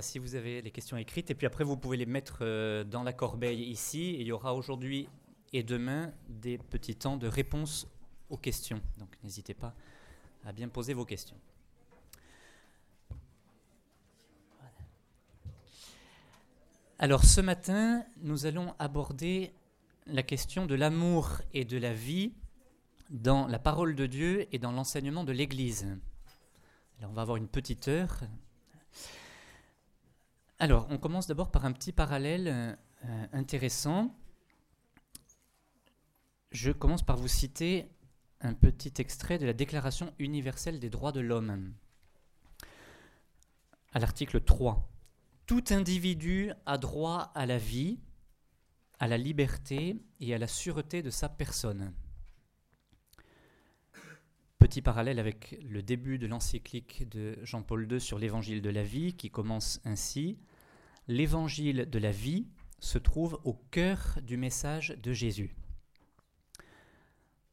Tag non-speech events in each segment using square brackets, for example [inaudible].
Si vous avez les questions écrites, et puis après vous pouvez les mettre euh, dans la corbeille ici. il y aura aujourd'hui et demain des petits temps de réponse aux questions. Donc n'hésitez pas à bien poser vos questions. Alors ce matin, nous allons aborder la question de l'amour et de la vie dans la parole de Dieu et dans l'enseignement de l'Église. Alors on va avoir une petite heure alors, on commence d'abord par un petit parallèle euh, intéressant. Je commence par vous citer un petit extrait de la Déclaration universelle des droits de l'homme. À l'article 3. Tout individu a droit à la vie, à la liberté et à la sûreté de sa personne. Petit parallèle avec le début de l'encyclique de Jean-Paul II sur l'évangile de la vie qui commence ainsi l'évangile de la vie se trouve au cœur du message de Jésus.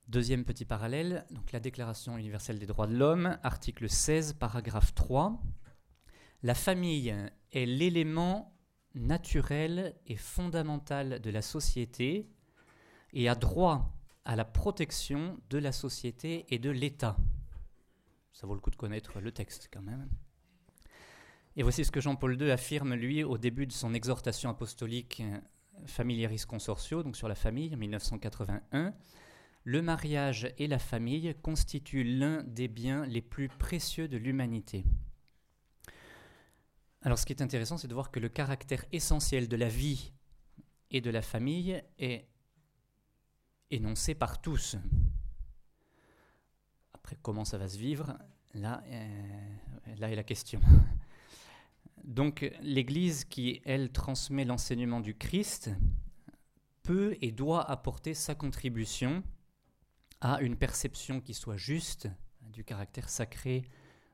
Deuxième petit parallèle, donc la Déclaration universelle des droits de l'homme, article 16, paragraphe 3. La famille est l'élément naturel et fondamental de la société et a droit à la protection de la société et de l'État. Ça vaut le coup de connaître le texte quand même. Et voici ce que Jean-Paul II affirme, lui, au début de son exhortation apostolique euh, Familiaris Consortio, donc sur la famille, en 1981. Le mariage et la famille constituent l'un des biens les plus précieux de l'humanité. Alors ce qui est intéressant, c'est de voir que le caractère essentiel de la vie et de la famille est énoncé par tous. Après, comment ça va se vivre? Là, euh, là est la question. Donc l'Église qui, elle, transmet l'enseignement du Christ peut et doit apporter sa contribution à une perception qui soit juste du caractère sacré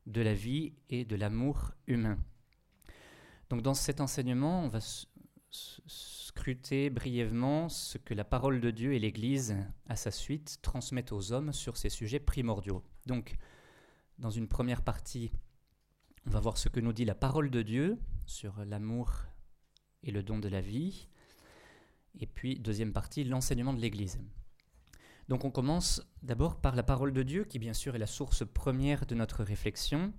de la vie et de l'amour humain. Donc dans cet enseignement, on va scruter brièvement ce que la parole de Dieu et l'Église, à sa suite, transmettent aux hommes sur ces sujets primordiaux. Donc, dans une première partie, on va voir ce que nous dit la parole de Dieu sur l'amour et le don de la vie. Et puis, deuxième partie, l'enseignement de l'Église. Donc on commence d'abord par la parole de Dieu, qui bien sûr est la source première de notre réflexion.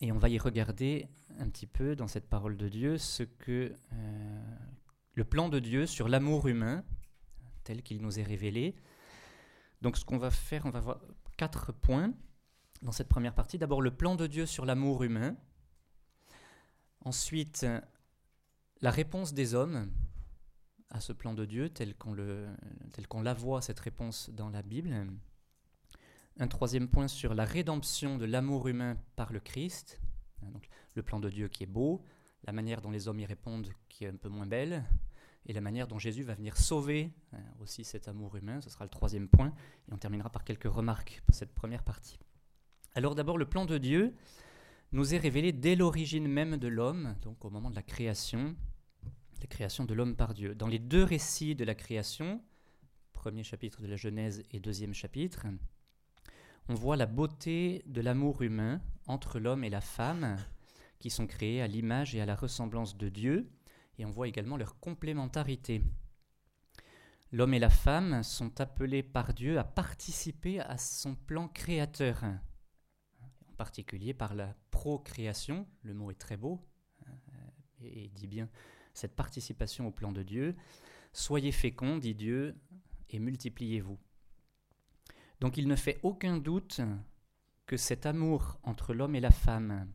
Et on va y regarder un petit peu dans cette parole de Dieu ce que euh, le plan de Dieu sur l'amour humain, tel qu'il nous est révélé. Donc ce qu'on va faire, on va voir quatre points dans cette première partie. D'abord le plan de Dieu sur l'amour humain. Ensuite, la réponse des hommes à ce plan de Dieu tel qu'on, la voit, cette réponse dans la Bible. Un troisième point sur la rédemption de l'amour humain par le Christ. Donc, le plan de Dieu qui est beau, la manière dont les hommes y répondent qui est un peu moins belle, et la manière dont Jésus va venir sauver hein, aussi cet amour humain. Ce sera le troisième point. Et on terminera par quelques remarques pour cette première partie. Alors d'abord, le plan de Dieu nous est révélé dès l'origine même de l'homme, donc au moment de la création, la création de l'homme par Dieu. Dans les deux récits de la création, premier chapitre de la Genèse et deuxième chapitre, on voit la beauté de l'amour humain entre l'homme et la femme, qui sont créés à l'image et à la ressemblance de Dieu, et on voit également leur complémentarité. L'homme et la femme sont appelés par Dieu à participer à son plan créateur particulier par la procréation, le mot est très beau, euh, et, dit bien cette participation au plan de Dieu. Soyez féconds, dit Dieu, et multipliez-vous. Donc il ne fait aucun doute que cet amour entre l'homme et la femme,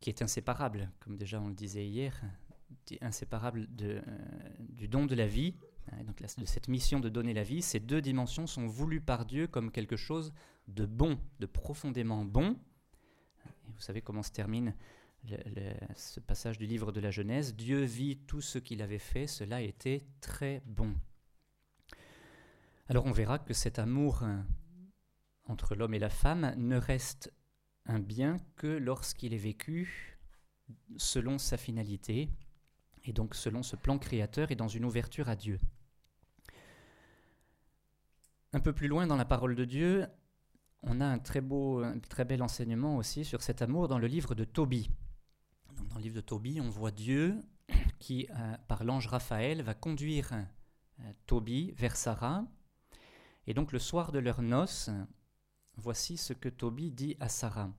qui est inséparable, comme déjà on le disait hier, inséparable euh, du don de la vie, donc de cette mission de donner la vie, ces deux dimensions sont voulues par Dieu comme quelque chose de bon, de profondément bon. Et vous savez comment se termine ce passage du livre de la Genèse. Dieu vit tout ce qu'il avait fait, cela était très bon. Alors on verra que cet amour hein, entre l'homme et la femme ne reste un bien que lorsqu'il est vécu selon sa finalité, et donc selon ce plan créateur et dans une ouverture à Dieu. Un peu plus loin dans la parole de Dieu, on a un très beau, très bel enseignement aussi sur cet amour dans le livre de Tobie. livre de Tobie, on voit Dieu qui, euh, par l'ange Raphaël, va conduire euh, Tobie vers Sarah. Et donc le soir de leur noces, voici ce que Tobie dit à Sarah.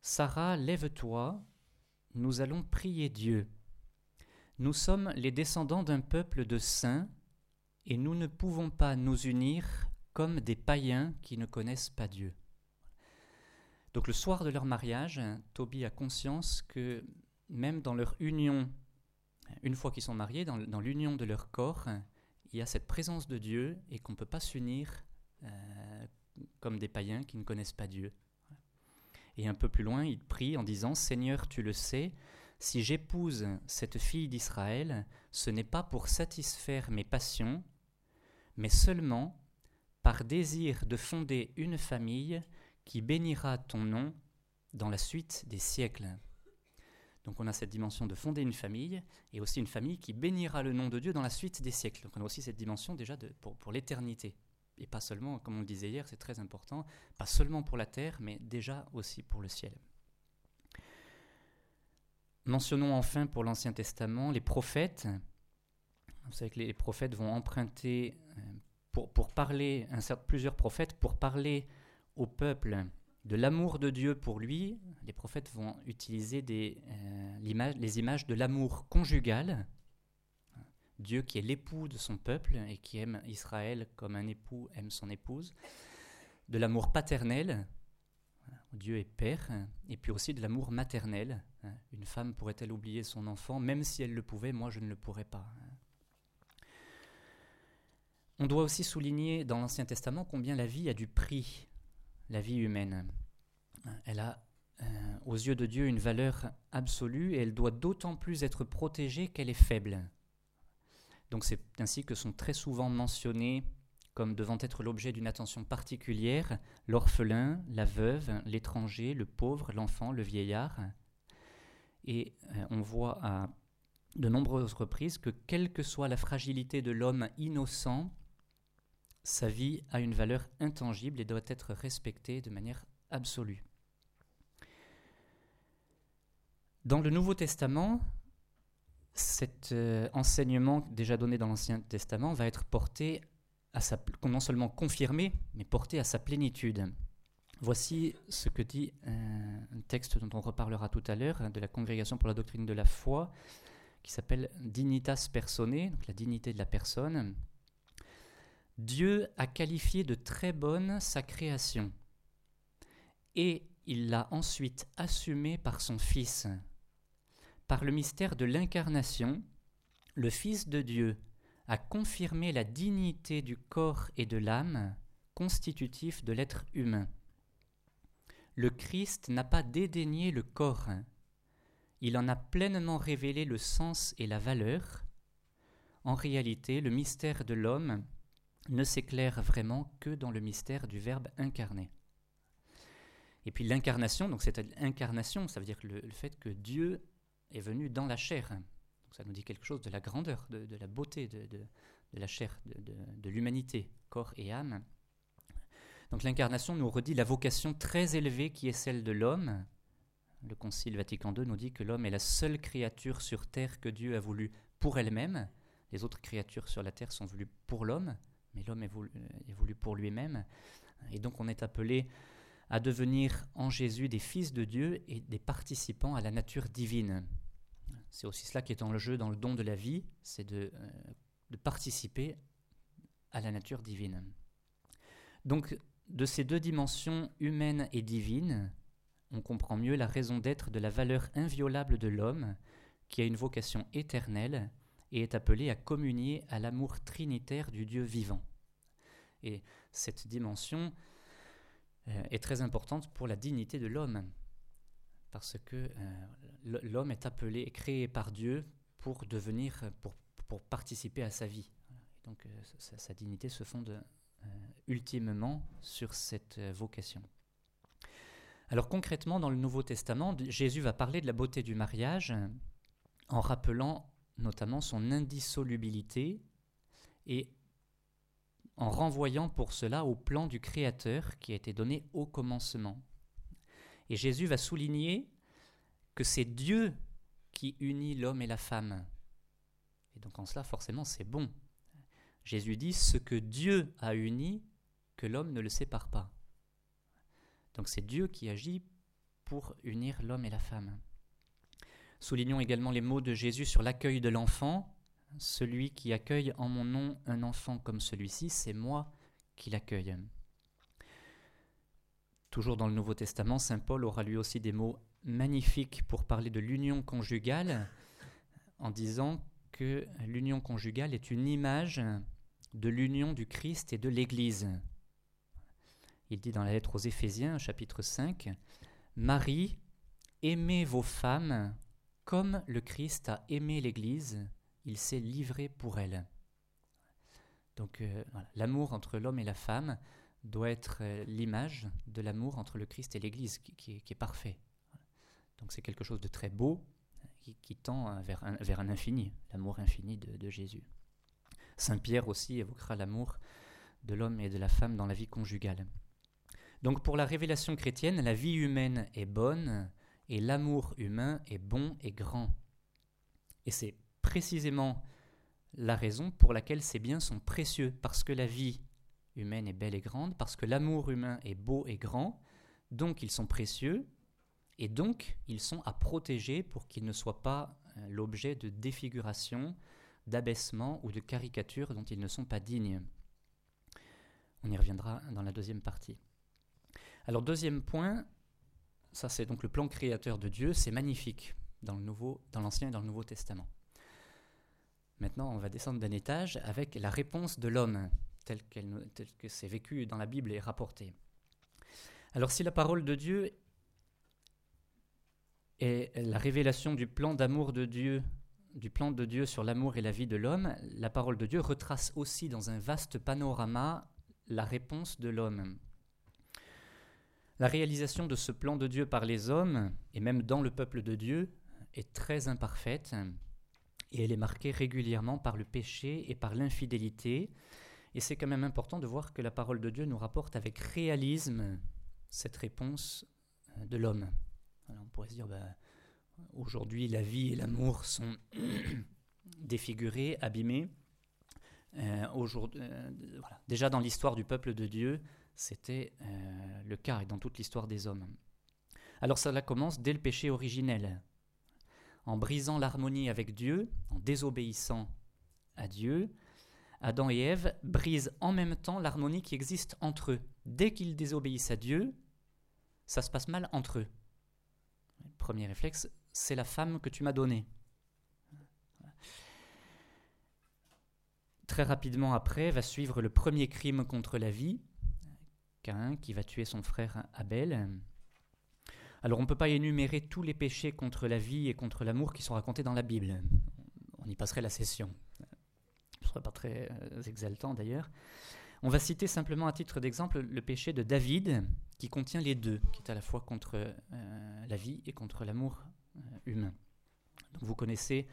Sarah, lève-toi, nous allons prier Dieu. Nous sommes les descendants d'un peuple de saints, et nous ne pouvons pas nous unir comme des païens qui ne connaissent pas Dieu. Donc le soir de leur mariage, Tobie a conscience que même dans leur union, une fois qu'ils sont mariés, dans, l'union de leur corps, il y a cette présence de Dieu et qu'on ne peut pas s'unir euh, comme des païens qui ne connaissent pas Dieu. Et un peu plus loin, il prie en disant, Seigneur, tu le sais, si j'épouse cette fille d'Israël, ce n'est pas pour satisfaire mes passions, mais seulement par désir de fonder une famille qui bénira ton nom dans la suite des siècles. Donc on a cette dimension de fonder une famille et aussi une famille qui bénira le nom de Dieu dans la suite des siècles. Donc on a aussi cette dimension déjà pour, pour l'éternité. Et pas seulement, comme on le disait hier, c'est très important, pas seulement pour la terre, mais déjà aussi pour le ciel. Mentionnons enfin pour l'Ancien Testament les prophètes. Vous savez que les prophètes vont emprunter, pour, parler, plusieurs prophètes, pour parler au peuple de l'amour de Dieu pour lui, les prophètes vont utiliser des, euh, les images de l'amour conjugal. Dieu qui est l'époux de son peuple et qui aime Israël comme un époux aime son épouse. De l'amour paternel, Dieu est père, et puis aussi de l'amour maternel. Une femme pourrait-elle oublier son enfant? Même si elle le pouvait, moi je ne le pourrais pas. On doit aussi souligner dans l'Ancien Testament combien la vie a du prix la vie humaine. Elle a euh, aux yeux de Dieu une valeur absolue et elle doit d'autant plus être protégée qu'elle est faible. Donc c'est ainsi que sont très souvent mentionnés comme devant être l'objet d'une attention particulière l'orphelin, la veuve, l'étranger, le pauvre, l'enfant, le vieillard. Et euh, on voit à de nombreuses reprises que quelle que soit la fragilité de l'homme innocent, sa vie a une valeur intangible et doit être respectée de manière absolue. Dans le Nouveau Testament, cet euh, enseignement déjà donné dans l'Ancien Testament va être porté à sa, non seulement confirmé, mais porté à sa plénitude. Voici ce que dit un texte dont on reparlera tout à l'heure, de la Congrégation pour la doctrine de la foi, qui s'appelle Dignitas Personae, la dignité de la personne. Dieu a qualifié de très bonne sa création et il l'a ensuite assumée par son Fils. Par le mystère de l'incarnation, le Fils de Dieu a confirmé la dignité du corps et de l'âme constitutifs de l'être humain. Le Christ n'a pas dédaigné le corps, il en a pleinement révélé le sens et la valeur. En réalité, le mystère de l'homme ne s'éclaire vraiment que dans le mystère du Verbe incarné. Et puis l'incarnation, donc cette incarnation, ça veut dire le, fait que Dieu est venu dans la chair. Donc ça nous dit quelque chose de la grandeur, de, la beauté de, de, la chair, de, l'humanité, corps et âme. Donc l'incarnation nous redit la vocation très élevée qui est celle de l'homme. Le Concile Vatican II nous dit que l'homme est la seule créature sur terre que Dieu a voulu pour elle-même. Les autres créatures sur la terre sont voulues pour l'homme mais l'homme est voulu, pour lui-même. Et donc on est appelé à devenir en Jésus des fils de Dieu et des participants à la nature divine. C'est aussi cela qui est en jeu dans le don de la vie, c'est de, euh, de participer à la nature divine. Donc de ces deux dimensions humaines et divines, on comprend mieux la raison d'être de la valeur inviolable de l'homme, qui a une vocation éternelle et est appelé à communier à l'amour trinitaire du Dieu vivant. Et cette dimension euh, est très importante pour la dignité de l'homme, parce que euh, l'homme est appelé, et créé par Dieu pour devenir, pour, pour participer à sa vie. donc euh, sa, sa, dignité se fonde ultimement sur cette vocation. Alors concrètement, dans le Nouveau Testament, Jésus va parler de la beauté du mariage en rappelant notamment son indissolubilité et en renvoyant pour cela au plan du Créateur qui a été donné au commencement. Et Jésus va souligner que c'est Dieu qui unit l'homme et la femme. Et donc en cela, forcément, c'est bon. Jésus dit, ce que Dieu a uni, que l'homme ne le sépare pas. Donc c'est Dieu qui agit pour unir l'homme et la femme. Soulignons également les mots de Jésus sur l'accueil de l'enfant. Celui qui accueille en mon nom un enfant comme celui-ci, c'est moi qui l'accueille. Toujours dans le Nouveau Testament, Saint Paul aura lui aussi des mots magnifiques pour parler de l'union conjugale, en disant que l'union conjugale est une image de l'union du Christ et de l'Église. Il dit dans la lettre aux Éphésiens, chapitre 5, Marie, aimez vos femmes comme le Christ a aimé l'Église, il s'est livré pour elle. Donc euh, l'amour entre l'homme et la femme doit être euh, l'image de l'amour entre le Christ et l'Église, qui, est parfait. Donc c'est quelque chose de très beau, qui, tend vers un, vers un infini, l'amour infini de Jésus. Saint Pierre aussi évoquera l'amour de l'homme et de la femme dans la vie conjugale. Donc pour la révélation chrétienne, la vie humaine est bonne et l'amour humain est bon et grand. Et c'est précisément la raison pour laquelle ces biens sont précieux, parce que la vie humaine est belle et grande, parce que l'amour humain est beau et grand, donc ils sont précieux, et donc ils sont à protéger pour qu'ils ne soient pas euh, l'objet de défiguration, d'abaissement ou de caricature dont ils ne sont pas dignes. On y reviendra dans la deuxième partie. Alors deuxième point, ça c'est donc le plan créateur de Dieu, c'est magnifique dans le nouveau, dans l'Ancien et dans le Nouveau Testament. Maintenant, on va descendre d'un étage avec la réponse de l'homme, telle, telle que c'est vécu dans la Bible et rapporté. Alors si la parole de Dieu est la révélation du plan d'amour de Dieu du plan de Dieu sur l'amour et la vie de l'homme, la parole de Dieu retrace aussi dans un vaste panorama la réponse de l'homme. La réalisation de ce plan de Dieu par les hommes, et même dans le peuple de Dieu, est très imparfaite, et elle est marquée régulièrement par le péché et par l'infidélité. Et c'est quand même important de voir que la parole de Dieu nous rapporte avec réalisme cette réponse de l'homme. On pourrait se dire, ben, Aujourd'hui, la vie et l'amour sont [clears throat] défigurés, abîmés. Euh, euh, Déjà dans l'histoire du peuple de Dieu, c'était euh, le cas dans toute l'histoire des hommes. Alors cela commence dès le péché originel. En brisant l'harmonie avec Dieu, en désobéissant à Dieu, Adam et Ève brisent en même temps l'harmonie qui existe entre eux. Dès qu'ils désobéissent à Dieu, ça se passe mal entre eux. Premier réflexe, c'est la femme que tu m'as donnée. Très rapidement après va suivre le premier crime contre la vie, Qui va tuer son frère Abel. Alors on ne peut pas énumérer tous les péchés contre la vie et contre l'amour qui sont racontés dans la Bible. On y passerait la session. Ce ne serait pas très euh, exaltant d'ailleurs. On va citer simplement à titre d'exemple le péché de David, qui contient les deux, qui est à la fois contre euh, la vie et contre l'amour euh, humain. vous connaissez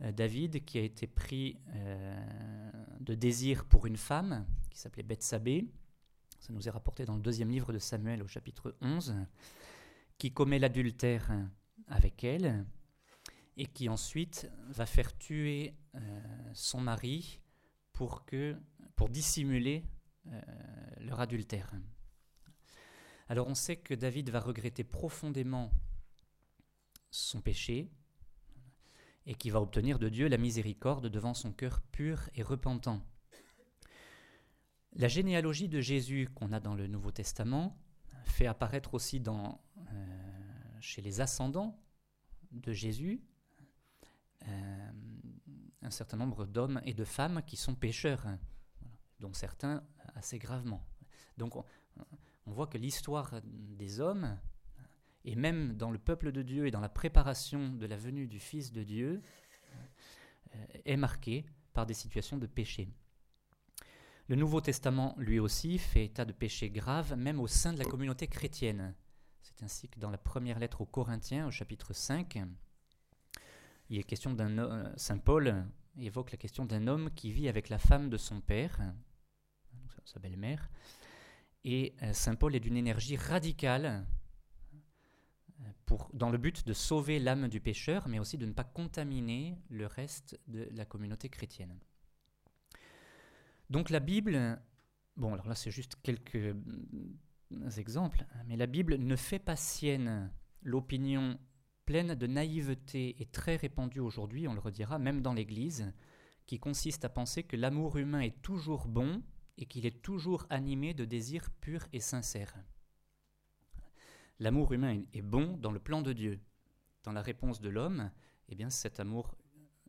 David qui a été pris de désir pour une femme qui s'appelait Bethsabée. Ça nous est rapporté dans le deuxième livre de Samuel au chapitre 11, qui commet l'adultère avec elle et qui ensuite va faire tuer son mari pour, que, pour dissimuler leur adultère. Alors on sait que David va regretter profondément son péché et qui va obtenir de Dieu la miséricorde devant son cœur pur et repentant. La généalogie de Jésus qu'on a dans le Nouveau Testament fait apparaître aussi euh, chez les ascendants de Jésus euh, un certain nombre d'hommes et de femmes qui sont pécheurs, dont certains assez gravement. Donc on voit que l'histoire des hommes et même dans le peuple de Dieu et dans la préparation de la venue du Fils de Dieu, euh, est marqué par des situations de péché. Le Nouveau Testament, lui aussi, fait état de péchés graves, même au sein de la communauté chrétienne. C'est ainsi que dans la première lettre aux Corinthiens, au chapitre 5, il est question d'un Saint Paul évoque la question d'un homme qui vit avec la femme de son père, sa belle-mère, et euh, Saint Paul est d'une énergie radicale dans le but de sauver l'âme du pécheur, mais aussi de ne pas contaminer le reste de la communauté chrétienne. Donc la Bible, bon alors là c'est juste quelques mm, exemples, hein, mais la Bible ne fait pas sienne l'opinion pleine de naïveté et très répandue aujourd'hui, on le redira, même dans l'Église, qui consiste à penser que l'amour humain est toujours bon et qu'il est toujours animé de désirs purs et sincères. L'amour humain est bon dans le plan de Dieu. Dans la réponse de l'homme, eh bien cet amour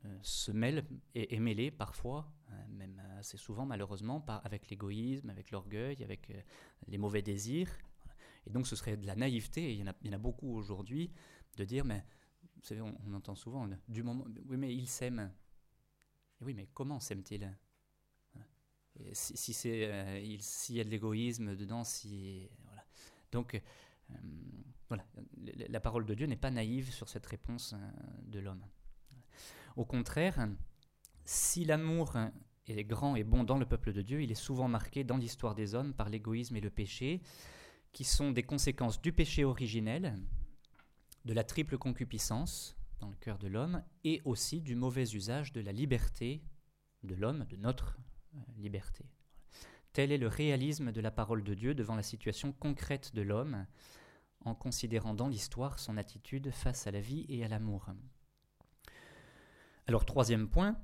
euh, se mêle et est mêlé parfois, même assez souvent malheureusement, avec l'égoïsme, avec l'orgueil, avec euh, les mauvais désirs. Et donc ce serait de la naïveté, et il y en a, il beaucoup aujourd'hui, de dire, mais vous savez, on, entend souvent, du moment, oui mais il s'aime. Oui mais comment s'aime-t-il si, si c'est euh, s'il y a de l'égoïsme dedans, si voilà. Donc euh, voilà, la parole de Dieu n'est pas naïve sur cette réponse euh, de l'homme. Au contraire, si l'amour est grand et bon dans le peuple de Dieu, il est souvent marqué dans l'histoire des hommes par l'égoïsme et le péché, qui sont des conséquences du péché originel, de la triple concupiscence dans le cœur de l'homme, et aussi du mauvais usage de la liberté de l'homme, de notre euh, liberté. Tel est le réalisme de la parole de Dieu devant la situation concrète de l'homme, en considérant dans l'histoire son attitude face à la vie et à l'amour. Alors troisième point,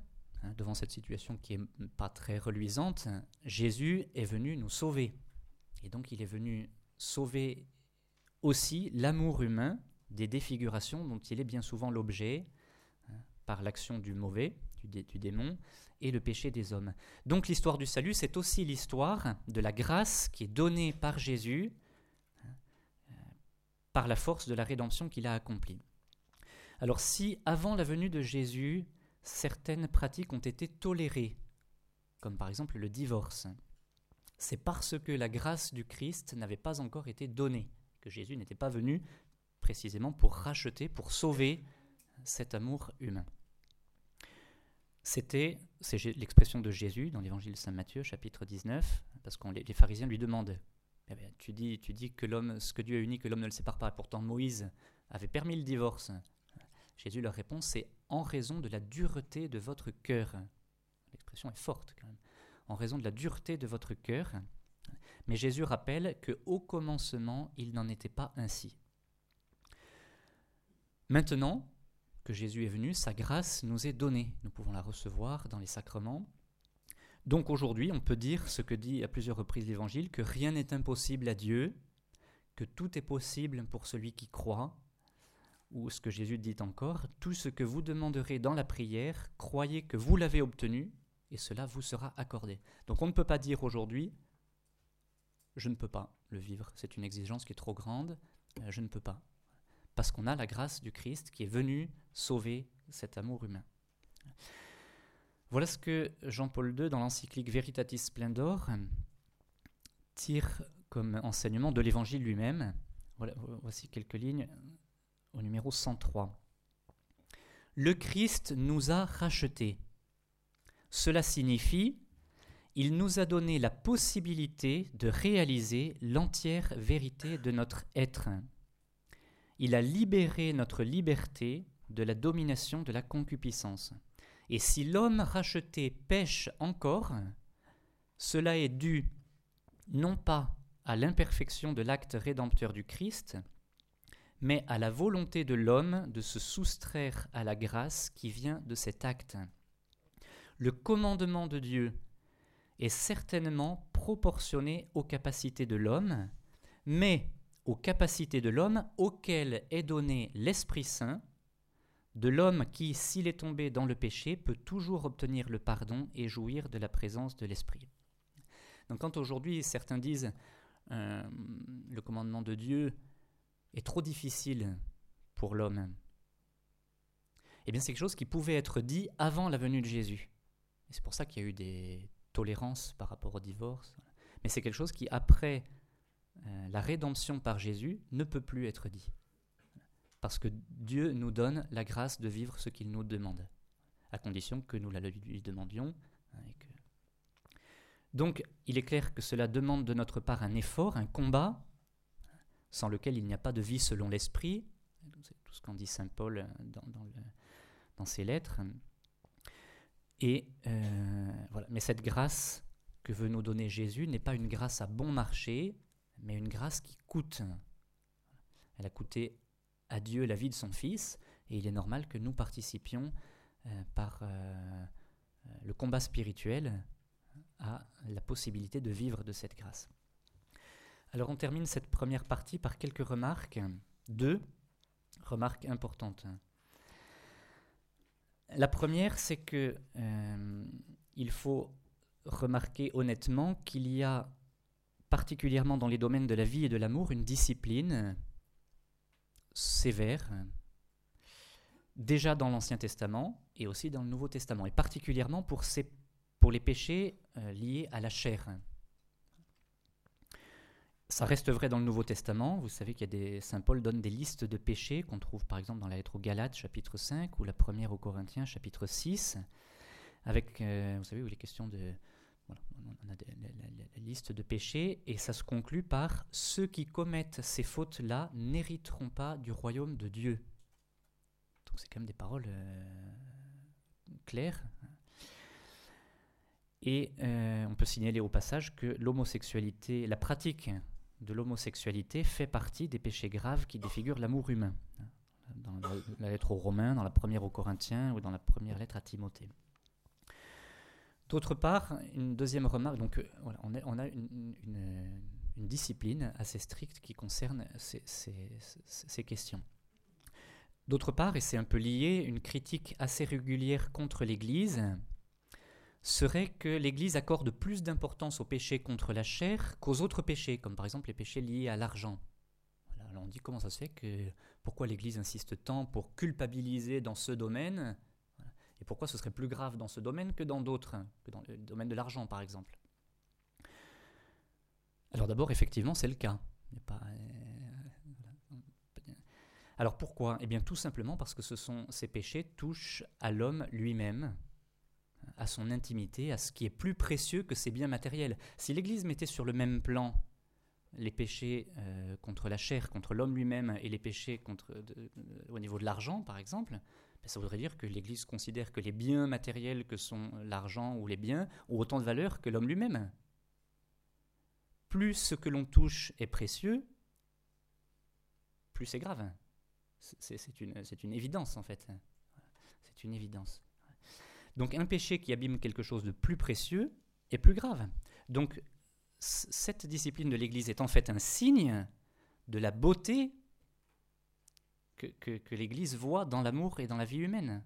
devant cette situation qui n'est pas très reluisante, Jésus est venu nous sauver. Et donc il est venu sauver aussi l'amour humain des défigurations dont il est bien souvent l'objet, hein, par l'action du mauvais, du, démon, et le péché des hommes. Donc l'histoire du salut, c'est aussi l'histoire de la grâce qui est donnée par Jésus hein, euh, par la force de la rédemption qu'il a accomplie. Alors si avant la venue de Jésus, certaines pratiques ont été tolérées, comme par exemple le divorce, c'est parce que la grâce du Christ n'avait pas encore été donnée, que Jésus n'était pas venu précisément pour racheter, pour sauver cet amour humain. C'était, c'est l'expression de Jésus dans l'évangile Saint Matthieu, chapitre 19, parce que les, pharisiens lui demandent eh tu, dis, tu dis que l'homme, ce que Dieu a uni, que l'homme ne le sépare pas, pourtant Moïse avait permis le divorce. Jésus leur répond c'est en raison de la dureté de votre cœur. L'expression est forte quand même. En raison de la dureté de votre cœur. Mais Jésus rappelle que au commencement, il n'en était pas ainsi. Maintenant, que Jésus est venu, sa grâce nous est donnée. Nous pouvons la recevoir dans les sacrements. Donc aujourd'hui, on peut dire ce que dit à plusieurs reprises l'Évangile, que rien n'est impossible à Dieu, que tout est possible pour celui qui croit, ou ce que Jésus dit encore, tout ce que vous demanderez dans la prière, croyez que vous l'avez obtenu, et cela vous sera accordé. Donc on ne peut pas dire aujourd'hui, je ne peux pas le vivre, c'est une exigence qui est trop grande, euh, je ne peux pas parce qu'on a la grâce du Christ qui est venu sauver cet amour humain. Voilà ce que Jean-Paul II, dans l'encyclique Veritatis Splendor, tire comme enseignement de l'Évangile lui-même. voici quelques lignes au numéro 103. Le Christ nous a rachetés. Cela signifie il nous a donné la possibilité de réaliser l'entière vérité de notre être. Il a libéré notre liberté de la domination de la concupiscence. Et si l'homme racheté pêche encore, cela est dû non pas à l'imperfection de l'acte rédempteur du Christ, mais à la volonté de l'homme de se soustraire à la grâce qui vient de cet acte. Le commandement de Dieu est certainement proportionné aux capacités de l'homme, mais aux capacités de l'homme auquel est donné l'Esprit Saint, de l'homme qui, s'il est tombé dans le péché, peut toujours obtenir le pardon et jouir de la présence de l'Esprit. Donc quand aujourd'hui certains disent euh, le commandement de Dieu est trop difficile pour l'homme, eh bien c'est quelque chose qui pouvait être dit avant la venue de Jésus. c'est pour ça qu'il y a eu des tolérances par rapport au divorce. Mais c'est quelque chose qui, après euh, la rédemption par Jésus ne peut plus être dit. Parce que Dieu nous donne la grâce de vivre ce qu'il nous demande, à condition que nous la lui demandions. Hein, Donc il est clair que cela demande de notre part un effort, un combat, sans lequel il n'y a pas de vie selon l'esprit, C'est tout ce qu'en dit Saint Paul dans, dans, ses lettres. Et voilà. Mais cette grâce que veut nous donner Jésus n'est pas une grâce à bon marché, mais une grâce qui coûte. Elle a coûté à Dieu la vie de son Fils, et il est normal que nous participions euh, par euh, euh, le combat spirituel à la possibilité de vivre de cette grâce. Alors on termine cette première partie par quelques remarques, deux remarques importantes. La première, c'est que il faut remarquer honnêtement qu'il y a particulièrement dans les domaines de la vie et de l'amour une discipline sévère, déjà dans l'Ancien Testament et aussi dans le Nouveau Testament, et particulièrement pour les péchés euh, liés à la chair. Ça reste vrai dans le Nouveau Testament. Vous savez qu'il y a des. Saint Paul donne des listes de péchés qu'on trouve par exemple dans la lettre aux Galates, chapitre 5, ou la première aux Corinthiens, chapitre 6, avec, euh, vous savez, où il est question de. Voilà, on a la, liste de péchés, et ça se conclut par ceux qui commettent ces fautes-là n'hériteront pas du royaume de Dieu. Donc c'est quand même des paroles euh, claires. Et euh, on peut signaler au passage que l'homosexualité, la pratique de l'homosexualité fait partie des péchés graves qui défigurent l'amour humain. Dans la, lettre aux Romains, dans la première aux Corinthiens ou dans la première lettre à Timothée. D'autre part, une deuxième remarque, donc euh, on, a une, discipline assez stricte qui concerne ces questions. D'autre part, et c'est un peu lié, une critique assez régulière contre l'Église serait que l'Église accorde plus d'importance aux péchés contre la chair qu'aux autres péchés, comme par exemple les péchés liés à l'argent. alors on dit comment ça se fait que pourquoi l'Église insiste tant pour culpabiliser dans ce domaine et pourquoi ce serait plus grave dans ce domaine que dans d'autres, que dans le domaine de l'argent par exemple? Alors d'abord, effectivement, c'est le cas. Pas, alors pourquoi? Eh bien tout simplement parce que ce sont, ces péchés touchent à l'homme lui-même, à son intimité, à ce qui est plus précieux que ses biens matériels. Si l'Église mettait sur le même plan les péchés euh, contre la chair, contre l'homme lui-même, et les péchés contre, au niveau de l'argent, par exemple, ben, ça voudrait dire que l'Église considère que les biens matériels que sont l'argent ou les biens ont autant de valeur que l'homme lui-même. Plus ce que l'on touche est précieux, plus c'est grave. C'est une, une, évidence en fait. C'est une évidence. Donc un péché qui abîme quelque chose de plus précieux est plus grave. Donc cette discipline de l'Église est en fait un signe de la beauté que, l'Église voit dans l'amour et dans la vie humaine.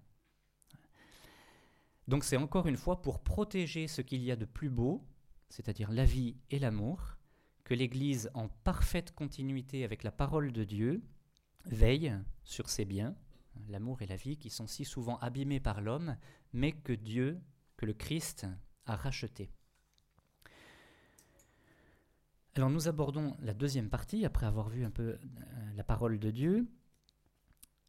Donc c'est encore une fois pour protéger ce qu'il y a de plus beau, c'est-à-dire la vie et l'amour, que l'Église, en parfaite continuité avec la parole de Dieu, veille sur ses biens, l'amour et la vie, qui sont si souvent abîmés par l'homme, mais que Dieu, que le Christ a rachetés. Alors nous abordons la deuxième partie, après avoir vu un peu euh, la parole de Dieu,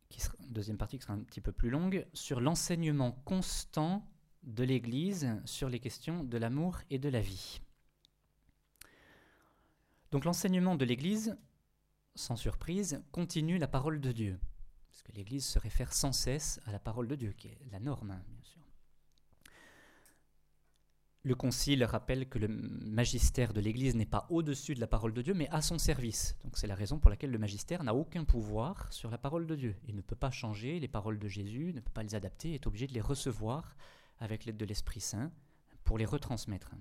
qui sera, deuxième partie qui sera un petit peu plus longue, sur l'enseignement constant de l'Église sur les questions de l'amour et de la vie. Donc l'enseignement de l'Église sans surprise, continue la parole de Dieu. L'Église se réfère sans cesse à la parole de Dieu, qui est la norme, hein, bien sûr. Le Concile rappelle que le magistère de l'Église n'est pas au-dessus de la parole de Dieu, mais à son service. Donc c'est la raison pour laquelle le magistère n'a aucun pouvoir sur la parole de Dieu. Il ne peut pas changer les paroles de Jésus, ne peut pas les adapter, est obligé de les recevoir avec l'aide de l'Esprit Saint pour les retransmettre.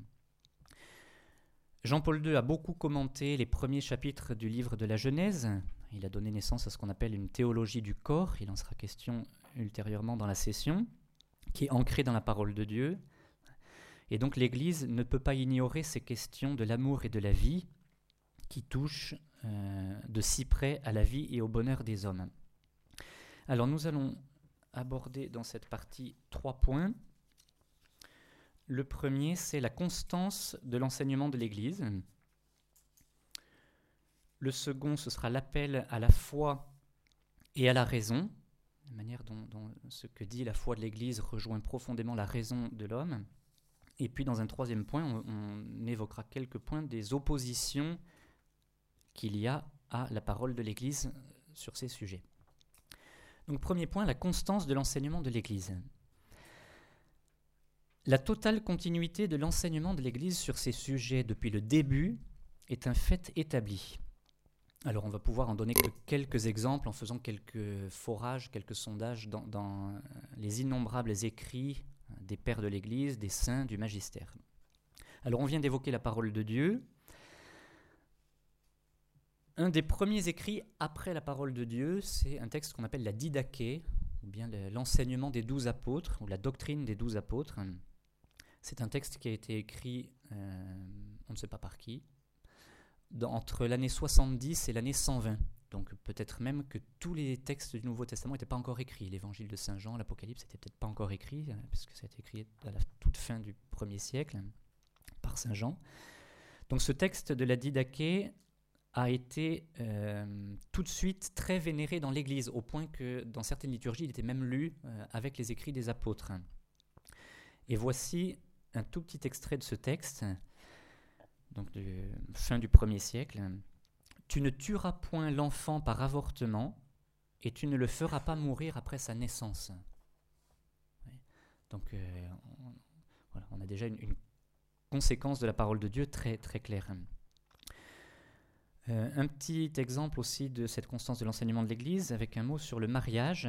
Jean-Paul II a beaucoup commenté les premiers chapitres du livre de la Genèse. Il a donné naissance à ce qu'on appelle une théologie du corps. Il en sera question ultérieurement dans la session, qui est ancrée dans la parole de Dieu. Et donc l'Église ne peut pas ignorer ces questions de l'amour et de la vie qui touchent euh, de si près à la vie et au bonheur des hommes. Alors nous allons aborder dans cette partie trois points. Le premier, c'est la constance de l'enseignement de l'Église. Le second, ce sera l'appel à la foi et à la raison, la manière dont, ce que dit la foi de l'Église rejoint profondément la raison de l'homme. Et puis dans un troisième point, on, évoquera quelques points des oppositions qu'il y a à la parole de l'Église sur ces sujets. Donc premier point, la constance de l'enseignement de l'Église. La totale continuité de l'enseignement de l'Église sur ces sujets depuis le début est un fait établi. Alors on va pouvoir en donner que quelques exemples en faisant quelques forages, quelques sondages dans, dans les innombrables écrits des pères de l'Église, des saints, du magistère. Alors on vient d'évoquer la parole de Dieu. Un des premiers écrits après la parole de Dieu, c'est un texte qu'on appelle la Didaché, ou bien l'enseignement des douze apôtres, ou la doctrine des douze apôtres. C'est un texte qui a été écrit, euh, on ne sait pas par qui, entre l'année 70 et l'année 120. Donc peut-être même que tous les textes du Nouveau Testament n'étaient pas encore écrits. L'évangile de Saint Jean, l'Apocalypse n'était peut-être pas encore écrit, euh, puisque ça a été écrit à la toute fin du premier siècle par Saint Jean. Donc ce texte de la Didaché a été euh, tout de suite très vénéré dans l'Église, au point que dans certaines liturgies, il était même lu euh, avec les écrits des apôtres. Et voici un tout petit extrait de ce texte, donc de fin du premier siècle. Tu ne tueras point l'enfant par avortement, et tu ne le feras pas mourir après sa naissance. Donc, euh, on, voilà, on a déjà une, une, conséquence de la parole de Dieu très, très claire. Euh, un petit exemple aussi de cette constance de l'enseignement de l'Église avec un mot sur le mariage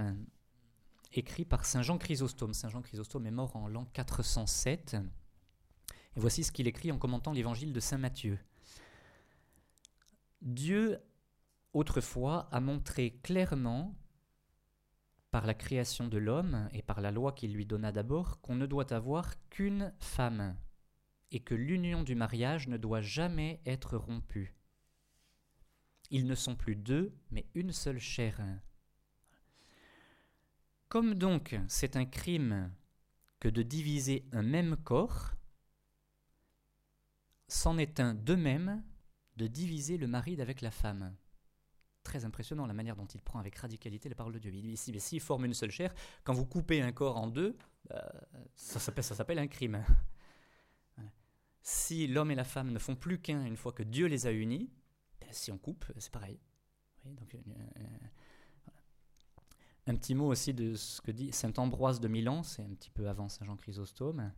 écrit par Saint Jean Chrysostome. Saint Jean Chrysostome est mort en l'an 407. Voici ce qu'il écrit en commentant l'évangile de Saint Matthieu. Dieu, autrefois, a montré clairement, par la création de l'homme et par la loi qu'il lui donna d'abord, qu'on ne doit avoir qu'une femme, et que l'union du mariage ne doit jamais être rompue. Ils ne sont plus deux, mais une seule chair. Comme donc c'est un crime que de diviser un même corps, c'en est un de même de diviser le mari d'avec la femme. Très impressionnant la manière dont il prend avec radicalité la parole de Dieu. Il dit mais s'ils forment une seule chair, quand vous coupez un corps en deux, euh, ça s'appelle un crime. [laughs] Si l'homme et la femme ne font plus qu'un une fois que Dieu les a unis, ben, si on coupe, c'est pareil. Euh, euh, un petit mot aussi de ce que dit saint Ambroise de Milan, c'est un petit peu avant saint Jean Chrysostome.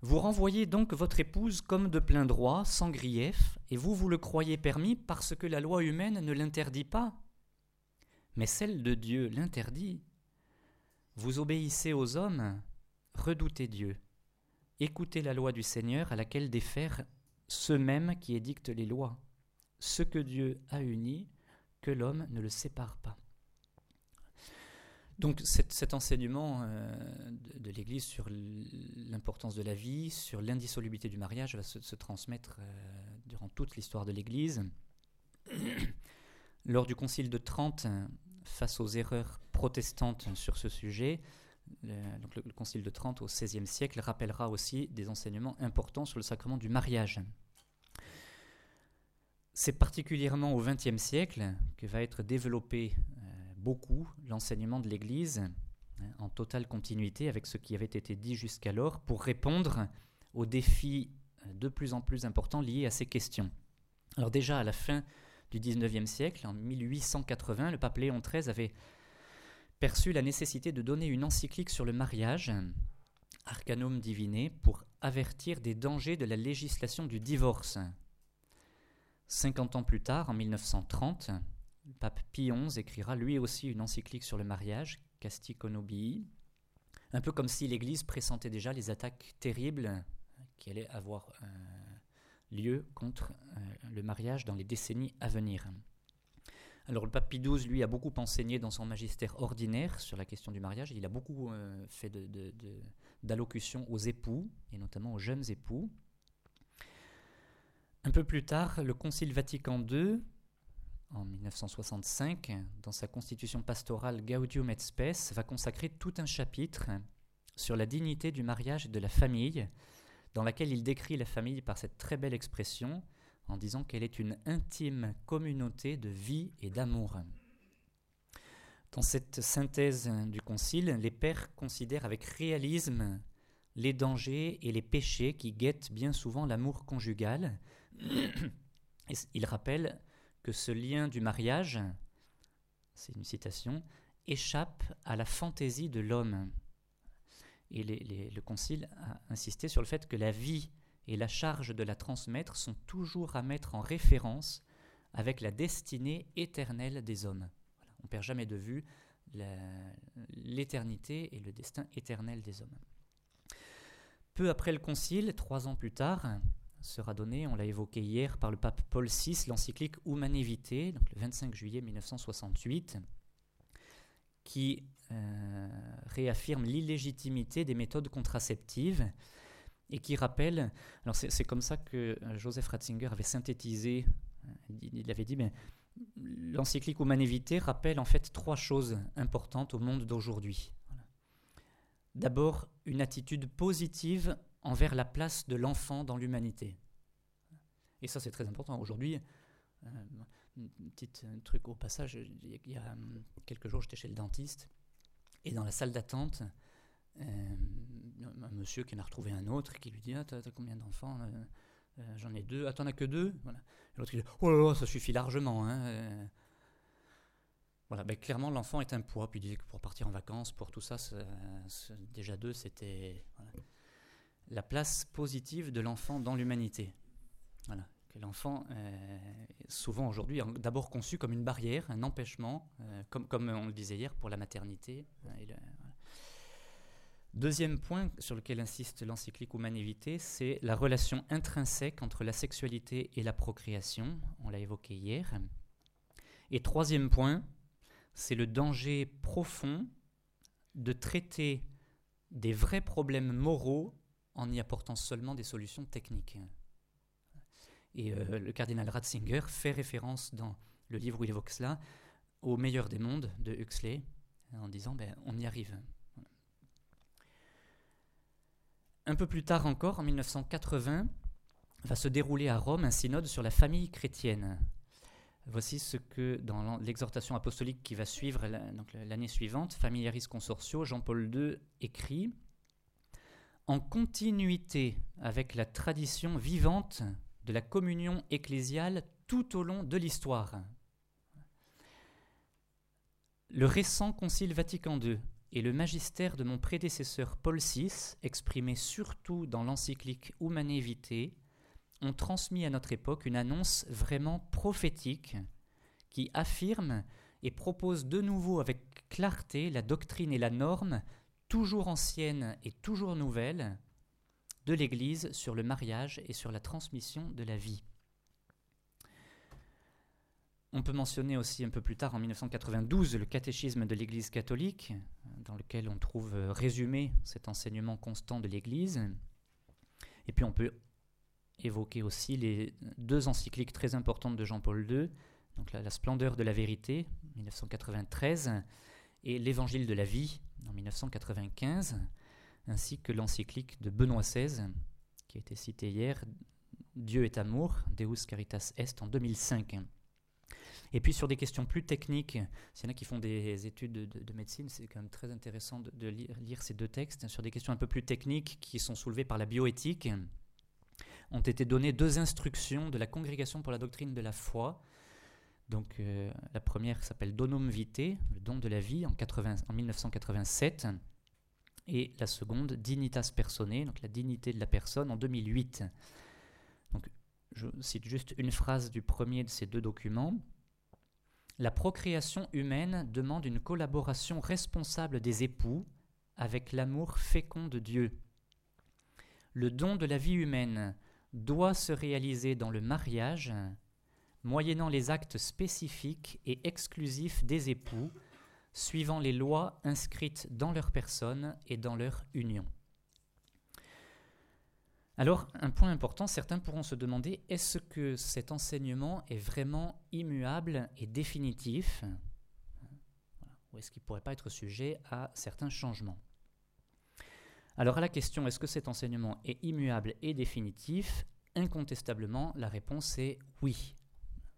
Vous renvoyez donc votre épouse comme de plein droit, sans grief, et vous vous le croyez permis parce que la loi humaine ne l'interdit pas. Mais celle de Dieu l'interdit. Vous obéissez aux hommes, redoutez Dieu. Écoutez la loi du Seigneur à laquelle défèrent ceux mêmes qui édictent les lois. Ce que Dieu a uni, que l'homme ne le sépare pas. Donc cet, enseignement euh, de, l'Église sur l'importance de la vie, sur l'indissolubilité du mariage va se, transmettre euh, durant toute l'histoire de l'Église. Lors du Concile de Trente, face aux erreurs protestantes sur ce sujet, le, Concile de Trente au XVIe siècle rappellera aussi des enseignements importants sur le sacrement du mariage. C'est particulièrement au XXe siècle que va être développé beaucoup l'enseignement de l'Église hein, en totale continuité avec ce qui avait été dit jusqu'alors pour répondre aux défis euh, de plus en plus importants liés à ces questions. Alors déjà à la fin du XIXe siècle, en 1880, le pape Léon XIII avait perçu la nécessité de donner une encyclique sur le mariage, Arcanum Divine, pour avertir des dangers de la législation du divorce. 50 ans plus tard, en 1930, le pape Pie XI écrira lui aussi une encyclique sur le mariage, Casti Conobii, un peu comme si l'Église pressentait déjà les attaques terribles qui allaient avoir euh, lieu contre euh, le mariage dans les décennies à venir. Alors le pape Pie XII, lui, a beaucoup enseigné dans son magistère ordinaire sur la question du mariage. Il a beaucoup euh, fait d'allocutions aux époux, et notamment aux jeunes époux. Un peu plus tard, le Concile Vatican II, en 1965, dans sa constitution pastorale Gaudium et Spes, va consacrer tout un chapitre sur la dignité du mariage et de la famille, dans laquelle il décrit la famille par cette très belle expression en disant qu'elle est une intime communauté de vie et d'amour. Dans cette synthèse du Concile, les pères considèrent avec réalisme les dangers et les péchés qui guettent bien souvent l'amour conjugal. [coughs] Ils que ce lien du mariage, c'est une citation, échappe à la fantaisie de l'homme. Et le Concile a insisté sur le fait que la vie et la charge de la transmettre sont toujours à mettre en référence avec la destinée éternelle des hommes. On ne perd jamais de vue l'éternité et le destin éternel des hommes. Peu après le Concile, trois ans plus tard, sera donné, on l'a évoqué hier, par le pape Paul VI, l'encyclique Humane Vitae, donc le 25 juillet 1968, qui euh, réaffirme l'illégitimité des méthodes contraceptives et qui rappelle, alors c'est comme ça que Joseph Ratzinger avait synthétisé, euh, il avait dit, mais l'encyclique Humane Vitae rappelle en fait trois choses importantes au monde d'aujourd'hui. D'abord, une attitude positive envers la place de l'enfant dans l'humanité. Et ça, c'est très important. Aujourd'hui, euh, un petit truc au passage, il y a quelques jours, j'étais chez le dentiste, et dans la salle d'attente, euh, un monsieur qui en a retrouvé un autre, qui lui dit Ah, t'as, combien d'enfants euh, J'en ai deux. Ah, t'en as que deux? Voilà. L'autre, il dit Oh ça suffit largement. Hein, voilà, ben, clairement, l'enfant est un poids. Puis il disait que pour partir en vacances, pour tout ça, déjà deux, c'était la place positive de l'enfant dans l'humanité. Voilà, que l'enfant est souvent aujourd'hui d'abord conçu comme une barrière, un empêchement, euh, comme, comme on le disait hier pour la maternité. Deuxième point sur lequel insiste l'encyclique Humanité, c'est la relation intrinsèque entre la sexualité et la procréation. On l'a évoqué hier. Et troisième point, c'est le danger profond de traiter des vrais problèmes moraux en y apportant seulement des solutions techniques. Et euh, le cardinal Ratzinger fait référence dans le livre où il évoque cela au meilleur des mondes de Huxley, en disant ben, on y arrive. Un peu plus tard encore, en 1980, va se dérouler à Rome un synode sur la famille chrétienne. Voici ce que dans l'exhortation apostolique qui va suivre l'année suivante, Familiaris Consortio, Jean-Paul II écrit en continuité avec la tradition vivante de la communion ecclésiale tout au long de l'histoire. Le récent Concile Vatican II et le magistère de mon prédécesseur Paul VI, exprimé surtout dans l'encyclique Humanae Vitae, ont transmis à notre époque une annonce vraiment prophétique qui affirme et propose de nouveau avec clarté la doctrine et la norme toujours ancienne et toujours nouvelle, de l'Église sur le mariage et sur la transmission de la vie. On peut mentionner aussi un peu plus tard, en 1992, le catéchisme de l'Église catholique, dans lequel on trouve résumé cet enseignement constant de l'Église. Et puis on peut évoquer aussi les deux encycliques très importantes de Jean-Paul II, donc la, la, Splendeur de la vérité, 1993, et l'Évangile de la vie, en 1995, ainsi que l'encyclique de Benoît XVI, qui a été citée hier, Dieu est amour, Deus Caritas Est, en 2005. Et puis sur des questions plus techniques, s'il y en a qui font des études de, médecine, c'est quand même très intéressant de, lire, ces deux textes. Sur des questions un peu plus techniques qui sont soulevées par la bioéthique, ont été données deux instructions de la Congrégation pour la doctrine de la foi. Donc euh, la première s'appelle Donum Vitae, le don de la vie, en, 80, en 1987 et la seconde, Dignitas Personae, donc la dignité de la personne, en 2008. Donc, je cite juste une phrase du premier de ces deux documents. La procréation humaine demande une collaboration responsable des époux avec l'amour fécond de Dieu. Le don de la vie humaine doit se réaliser dans le mariage, moyennant les actes spécifiques et exclusifs des époux, suivant les lois inscrites dans leur personne et dans leur union. Alors, un point important, certains pourront se demander, est-ce que cet enseignement est vraiment immuable et définitif? Ou est-ce qu'il ne pourrait pas être sujet à certains changements? Alors à la question, est-ce que cet enseignement est immuable et définitif? Incontestablement, la réponse est oui.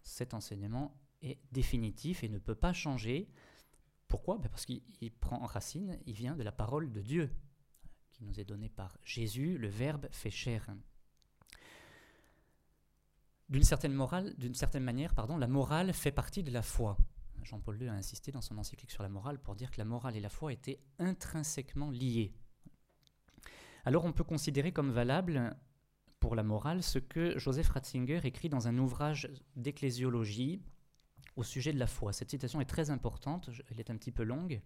Cet enseignement est définitif et ne peut pas changer pourquoi? Ben, Parce qu'il prend racine, il vient de la parole de Dieu, qui nous est donnée par Jésus, le Verbe fait chair. D'une certaine, manière, la morale fait partie de la foi. Jean-Paul II a insisté dans son encyclique sur la morale pour dire que la morale et la foi étaient intrinsèquement liées. Alors on peut considérer comme valable pour la morale ce que Joseph Ratzinger écrit dans un ouvrage d'ecclésiologie au sujet de la foi. Cette citation est très importante, elle est un petit peu longue,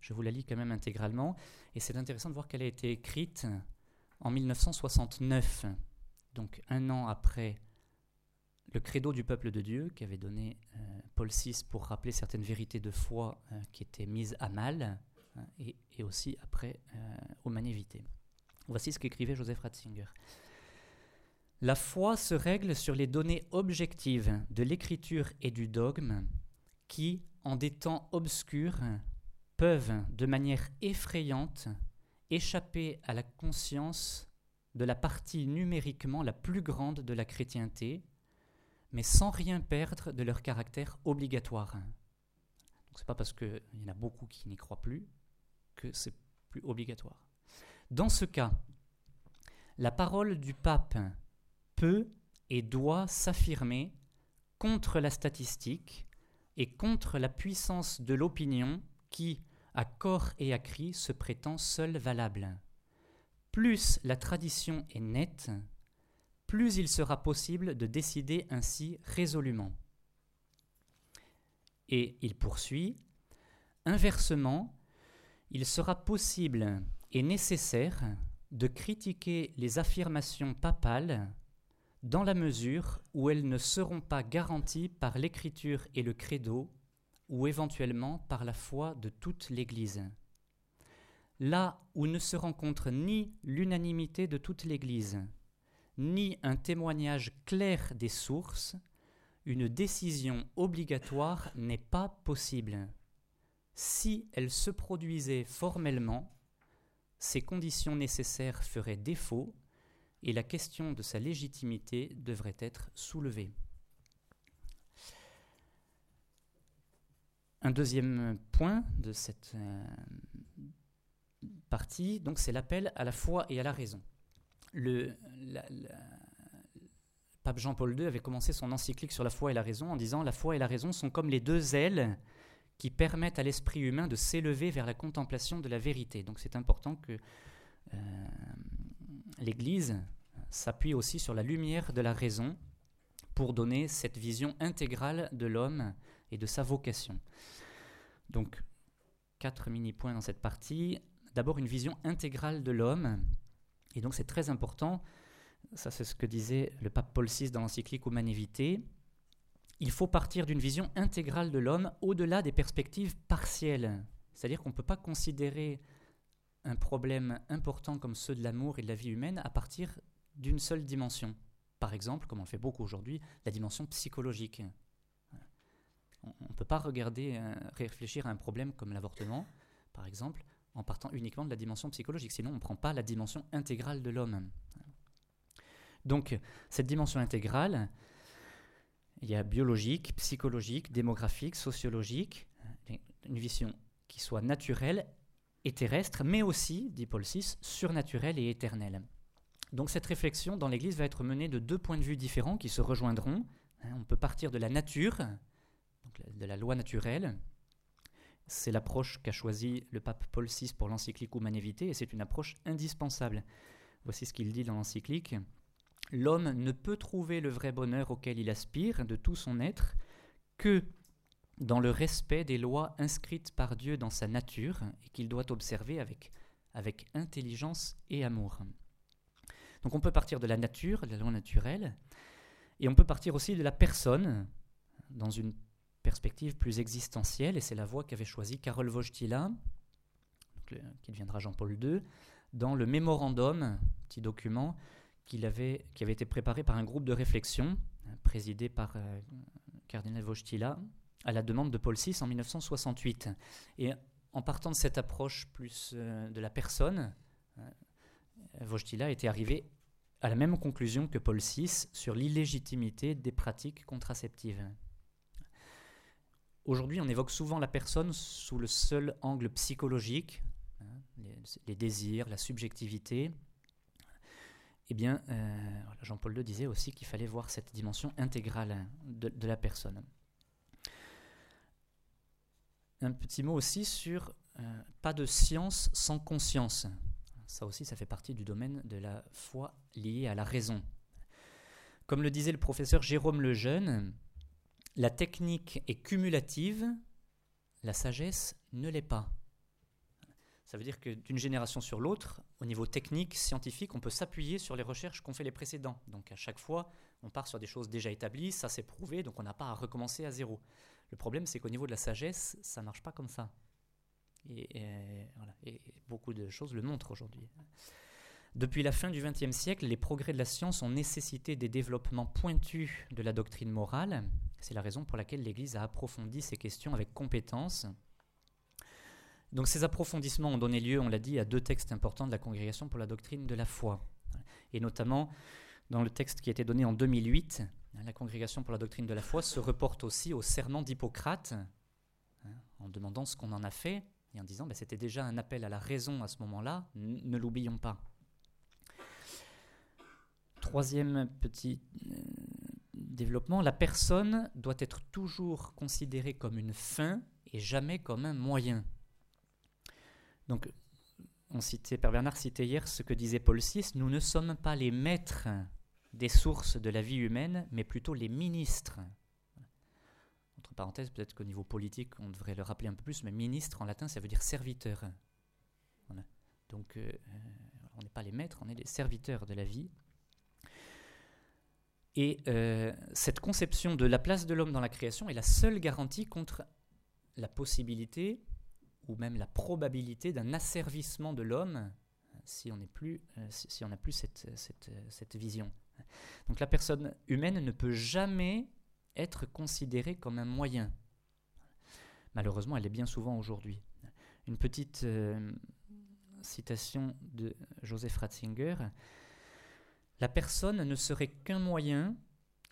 je vous la lis quand même intégralement, et c'est intéressant de voir qu'elle a été écrite en 1969, donc un an après le credo du peuple de Dieu qu'avait donné euh, Paul VI pour rappeler certaines vérités de foi euh, qui étaient mises à mal, hein, et, aussi après euh, Humanité. Voici ce qu'écrivait Joseph Ratzinger. La foi se règle sur les données objectives de l'écriture et du dogme qui, en des temps obscurs, peuvent, de manière effrayante, échapper à la conscience de la partie numériquement la plus grande de la chrétienté, mais sans rien perdre de leur caractère obligatoire. Ce n'est pas parce qu'il y en a beaucoup qui n'y croient plus que c'est plus obligatoire. Dans ce cas, la parole du pape peut et doit s'affirmer contre la statistique et contre la puissance de l'opinion qui, à corps et à cri, se prétend seule valable. Plus la tradition est nette, plus il sera possible de décider ainsi résolument. Et il poursuit, inversement, il sera possible et nécessaire de critiquer les affirmations papales dans la mesure où elles ne seront pas garanties par l'écriture et le credo, ou éventuellement par la foi de toute l'Église. Là où ne se rencontre ni l'unanimité de toute l'Église, ni un témoignage clair des sources, une décision obligatoire n'est pas possible. Si elle se produisait formellement, ces conditions nécessaires feraient défaut et la question de sa légitimité devrait être soulevée. Un deuxième point de cette euh, partie, donc, c'est l'appel à la foi et à la raison le, pape Jean-Paul II avait commencé son encyclique sur la foi et la raison en disant La foi et la raison sont comme les deux ailes qui permettent à l'esprit humain de s'élever vers la contemplation de la vérité. Donc c'est important que euh, l'Église s'appuie aussi sur la lumière de la raison pour donner cette vision intégrale de l'homme et de sa vocation. Donc, quatre mini-points dans cette partie. D'abord, une vision intégrale de l'homme et donc c'est très important, ça c'est ce que disait le pape Paul VI dans l'encyclique Humanité, il faut partir d'une vision intégrale de l'homme au-delà des perspectives partielles. C'est-à-dire qu'on ne peut pas considérer un problème important comme ceux de l'amour et de la vie humaine à partir d'une seule dimension. Par exemple, comme on le fait beaucoup aujourd'hui, la dimension psychologique. On ne peut pas regarder, euh, réfléchir à un problème comme l'avortement, par exemple, en partant uniquement de la dimension psychologique. Sinon, on ne prend pas la dimension intégrale de l'homme. Donc, cette dimension intégrale, il y a biologique, psychologique, démographique, sociologique, une vision qui soit naturelle et terrestre, mais aussi, dit Paul VI, surnaturelle et éternelle. Donc cette réflexion dans l'Église va être menée de deux points de vue différents qui se rejoindront. On peut partir de la nature, de la loi naturelle, c'est l'approche qu'a choisi le pape Paul VI pour l'encyclique Humanae et c'est une approche indispensable. Voici ce qu'il dit dans l'encyclique. L'homme ne peut trouver le vrai bonheur auquel il aspire de tout son être que dans le respect des lois inscrites par Dieu dans sa nature et qu'il doit observer avec, avec intelligence et amour. Donc on peut partir de la nature, de la loi naturelle, et on peut partir aussi de la personne, dans une perspective plus existentielle, et c'est la voie qu'avait choisie Karol Wojtyla, qui deviendra Jean-Paul II, dans le mémorandum, petit document qu'il avait, qui avait été préparé par un groupe de réflexion, présidé par euh, cardinal Wojtyla, à la demande de Paul VI en 1968. Et en partant de cette approche plus euh, de la personne, euh, Wojtyla était arrivé à la même conclusion que Paul VI sur l'illégitimité des pratiques contraceptives. Aujourd'hui, on évoque souvent la personne sous le seul angle psychologique, hein, les, désirs, la subjectivité. Eh bien, euh, Jean-Paul II disait aussi qu'il fallait voir cette dimension intégrale de, la personne. Un petit mot aussi sur euh, pas de science sans conscience. Ça aussi, ça fait partie du domaine de la foi liée à la raison. Comme le disait le professeur Jérôme Lejeune, la technique est cumulative, la sagesse ne l'est pas. Ça veut dire que d'une génération sur l'autre, au niveau technique, scientifique, on peut s'appuyer sur les recherches qu'ont fait les précédents. Donc à chaque fois, on part sur des choses déjà établies, ça s'est prouvé, donc on n'a pas à recommencer à zéro. Le problème, c'est qu'au niveau de la sagesse, ça marche pas comme ça. Et, beaucoup de choses le montrent aujourd'hui. Depuis la fin du XXe siècle, les progrès de la science ont nécessité des développements pointus de la doctrine morale. C'est la raison pour laquelle l'Église a approfondi ces questions avec compétence. Donc ces approfondissements ont donné lieu, on l'a dit, à deux textes importants de la Congrégation pour la doctrine de la foi. Et notamment dans le texte qui a été donné en 2008, la Congrégation pour la doctrine de la foi se reporte aussi au serment d'Hippocrate, hein, en demandant ce qu'on en a fait, et en disant ben, c'était déjà un appel à la raison à ce moment-là, ne l'oublions pas. Troisième petit euh, développement, la personne doit être toujours considérée comme une fin et jamais comme un moyen. Donc, on citait, Père Bernard citait hier ce que disait Paul VI, nous ne sommes pas les maîtres des sources de la vie humaine, mais plutôt les ministres. Entre parenthèses, peut-être qu'au niveau politique, on devrait le rappeler un peu plus, mais ministre en latin, ça veut dire serviteur. Donc, euh, on n'est pas les maîtres, on est les serviteurs de la vie. Et euh, cette conception de la place de l'homme dans la création est la seule garantie contre la possibilité ou même la probabilité d'un asservissement de l'homme si on n'a plus, euh, cette vision. Donc la personne humaine ne peut jamais être considérée comme un moyen. Malheureusement, elle est bien souvent aujourd'hui. Une petite euh, citation de Joseph Ratzinger. La personne ne serait qu'un moyen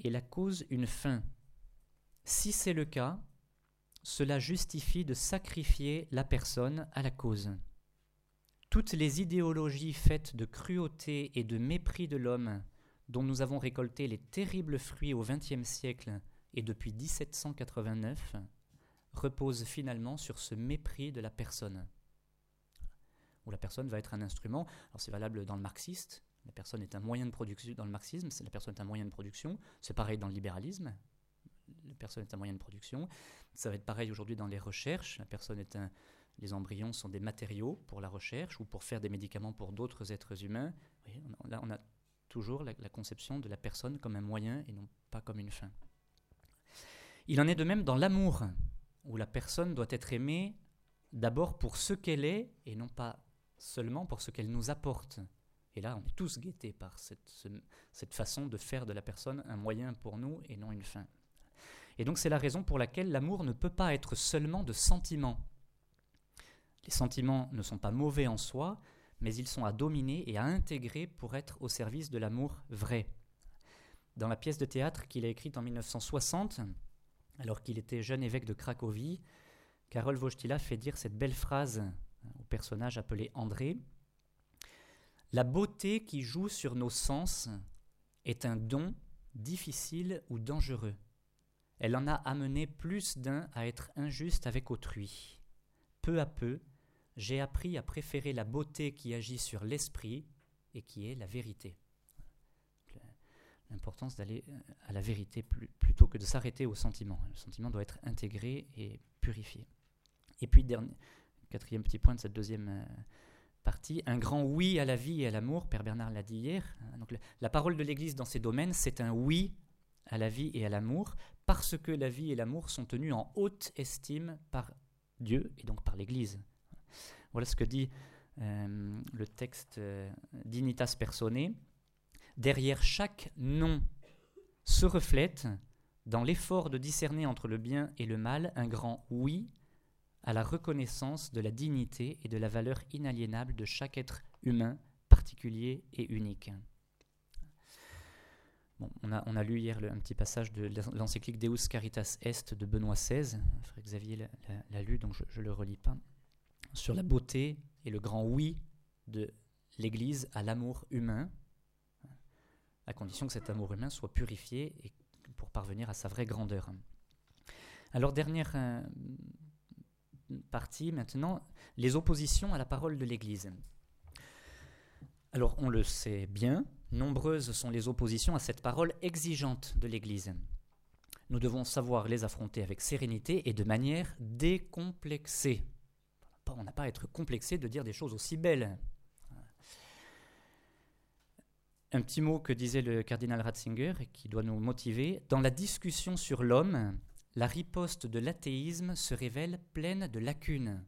et la cause une fin. Si c'est le cas, cela justifie de sacrifier la personne à la cause. Toutes les idéologies faites de cruauté et de mépris de l'homme dont nous avons récolté les terribles fruits au XXe siècle et depuis 1789, repose finalement sur ce mépris de la personne. Où la personne va être un instrument. Alors c'est valable dans le marxiste, la personne est un moyen de production. Dans le marxisme, la personne est un moyen de production. C'est pareil dans le libéralisme. La personne est un moyen de production. Ça va être pareil aujourd'hui dans les recherches. La personne est un. Les embryons sont des matériaux pour la recherche ou pour faire des médicaments pour d'autres êtres humains. là, on a toujours la, conception de la personne comme un moyen et non pas comme une fin. Il en est de même dans l'amour, où la personne doit être aimée d'abord pour ce qu'elle est et non pas seulement pour ce qu'elle nous apporte. Et là, on est tous guettés par cette, cette, façon de faire de la personne un moyen pour nous et non une fin. Et donc c'est la raison pour laquelle l'amour ne peut pas être seulement de sentiments. Les sentiments ne sont pas mauvais en soi, mais ils sont à dominer et à intégrer pour être au service de l'amour vrai. Dans la pièce de théâtre qu'il a écrite en 1960, alors qu'il était jeune évêque de Cracovie, Karol Wojtyla fait dire cette belle phrase au personnage appelé André. La beauté qui joue sur nos sens est un don difficile ou dangereux. Elle en a amené plus d'un à être injuste avec autrui. Peu à peu, j'ai appris à préférer la beauté qui agit sur l'esprit et qui est la vérité. L'importance d'aller euh, à la vérité plutôt que de s'arrêter au sentiment. Le sentiment doit être intégré et purifié. Et puis, dernier, quatrième petit point de cette deuxième euh, partie, un grand oui à la vie et à l'amour. Père Bernard l'a dit hier. La parole de l'Église dans ces domaines, c'est un oui à la vie et à l'amour, parce que la vie et l'amour sont tenus en haute estime par Dieu et donc par l'Église. Voilà ce que dit euh, le texte euh, d'Initas Personae. Derrière chaque nom se reflète, dans l'effort de discerner entre le bien et le mal, un grand oui à la reconnaissance de la dignité et de la valeur inaliénable de chaque être humain particulier et unique. on, a, lu hier un petit passage de l'encyclique Deus Caritas Est de Benoît XVI. Frère Xavier l'a lu, donc je ne le relis pas sur la beauté et le grand oui de l'Église à l'amour humain, à condition que cet amour humain soit purifié pour parvenir à sa vraie grandeur. Alors dernière euh, partie maintenant, les oppositions à la parole de l'Église. Alors on le sait bien, nombreuses sont les oppositions à cette parole exigeante de l'Église. Nous devons savoir les affronter avec sérénité et de manière décomplexée. On n'a pas à être complexé de dire des choses aussi belles. Un petit mot que disait le cardinal Ratzinger et qui doit nous motiver. Dans la discussion sur l'homme, la riposte de l'athéisme se révèle pleine de lacunes.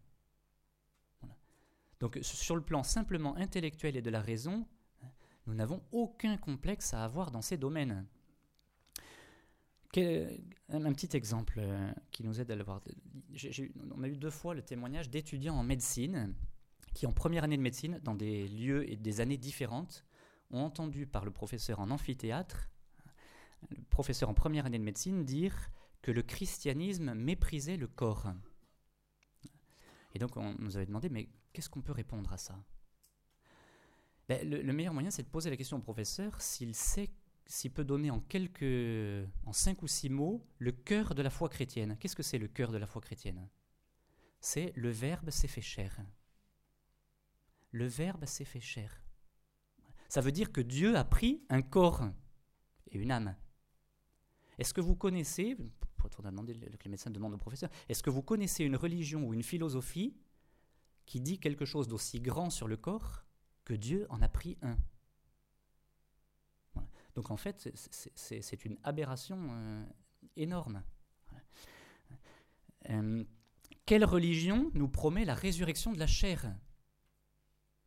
Donc sur le plan simplement intellectuel et de la raison, nous n'avons aucun complexe à avoir dans ces domaines. Un petit exemple euh, qui nous aide à le voir. On a eu deux fois le témoignage d'étudiants en médecine qui, en première année de médecine, dans des lieux et des années différentes, ont entendu par le professeur en amphithéâtre, le professeur en première année de médecine, dire que le christianisme méprisait le corps. Et donc on nous avait demandé, mais qu'est-ce qu'on peut répondre à ça? Ben, le, meilleur moyen, c'est de poser la question au professeur s'il sait, s'il peut donner en quelques, en cinq ou six mots, le cœur de la foi chrétienne. Qu'est-ce que c'est le cœur de la foi chrétienne? C'est le Verbe s'est fait chair. Le Verbe s'est fait chair. Ça veut dire que Dieu a pris un corps et une âme. Est-ce que vous connaissez, pour demander que les médecins demandent au professeur, est-ce que vous connaissez une religion ou une philosophie qui dit quelque chose d'aussi grand sur le corps que Dieu en a pris un? Donc en fait, c'est une aberration euh, énorme. Euh, quelle religion nous promet la résurrection de la chair?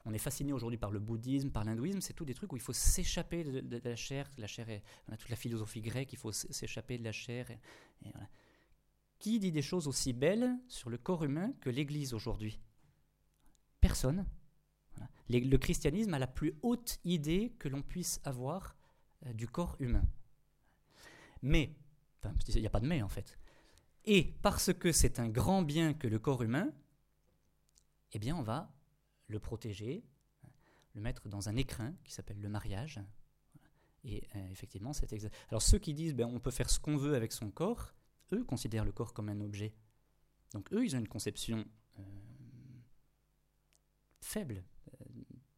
On est fasciné aujourd'hui par le bouddhisme, par l'hindouisme, c'est tout des trucs où il faut s'échapper de, la chair. La chair est, on a toute la philosophie grecque, il faut s'échapper de la chair. Qui dit des choses aussi belles sur le corps humain que l'Église aujourd'hui? Personne. Le christianisme a la plus haute idée que l'on puisse avoir du corps humain. Mais, il n'y a pas de mais en fait. Et parce que c'est un grand bien que le corps humain, eh bien on va le protéger, le mettre dans un écrin qui s'appelle le mariage. Et euh, effectivement, c'est exact. Alors ceux qui disent ben, on peut faire ce qu'on veut avec son corps, eux considèrent le corps comme un objet. Donc eux, ils ont une conception euh, faible, euh,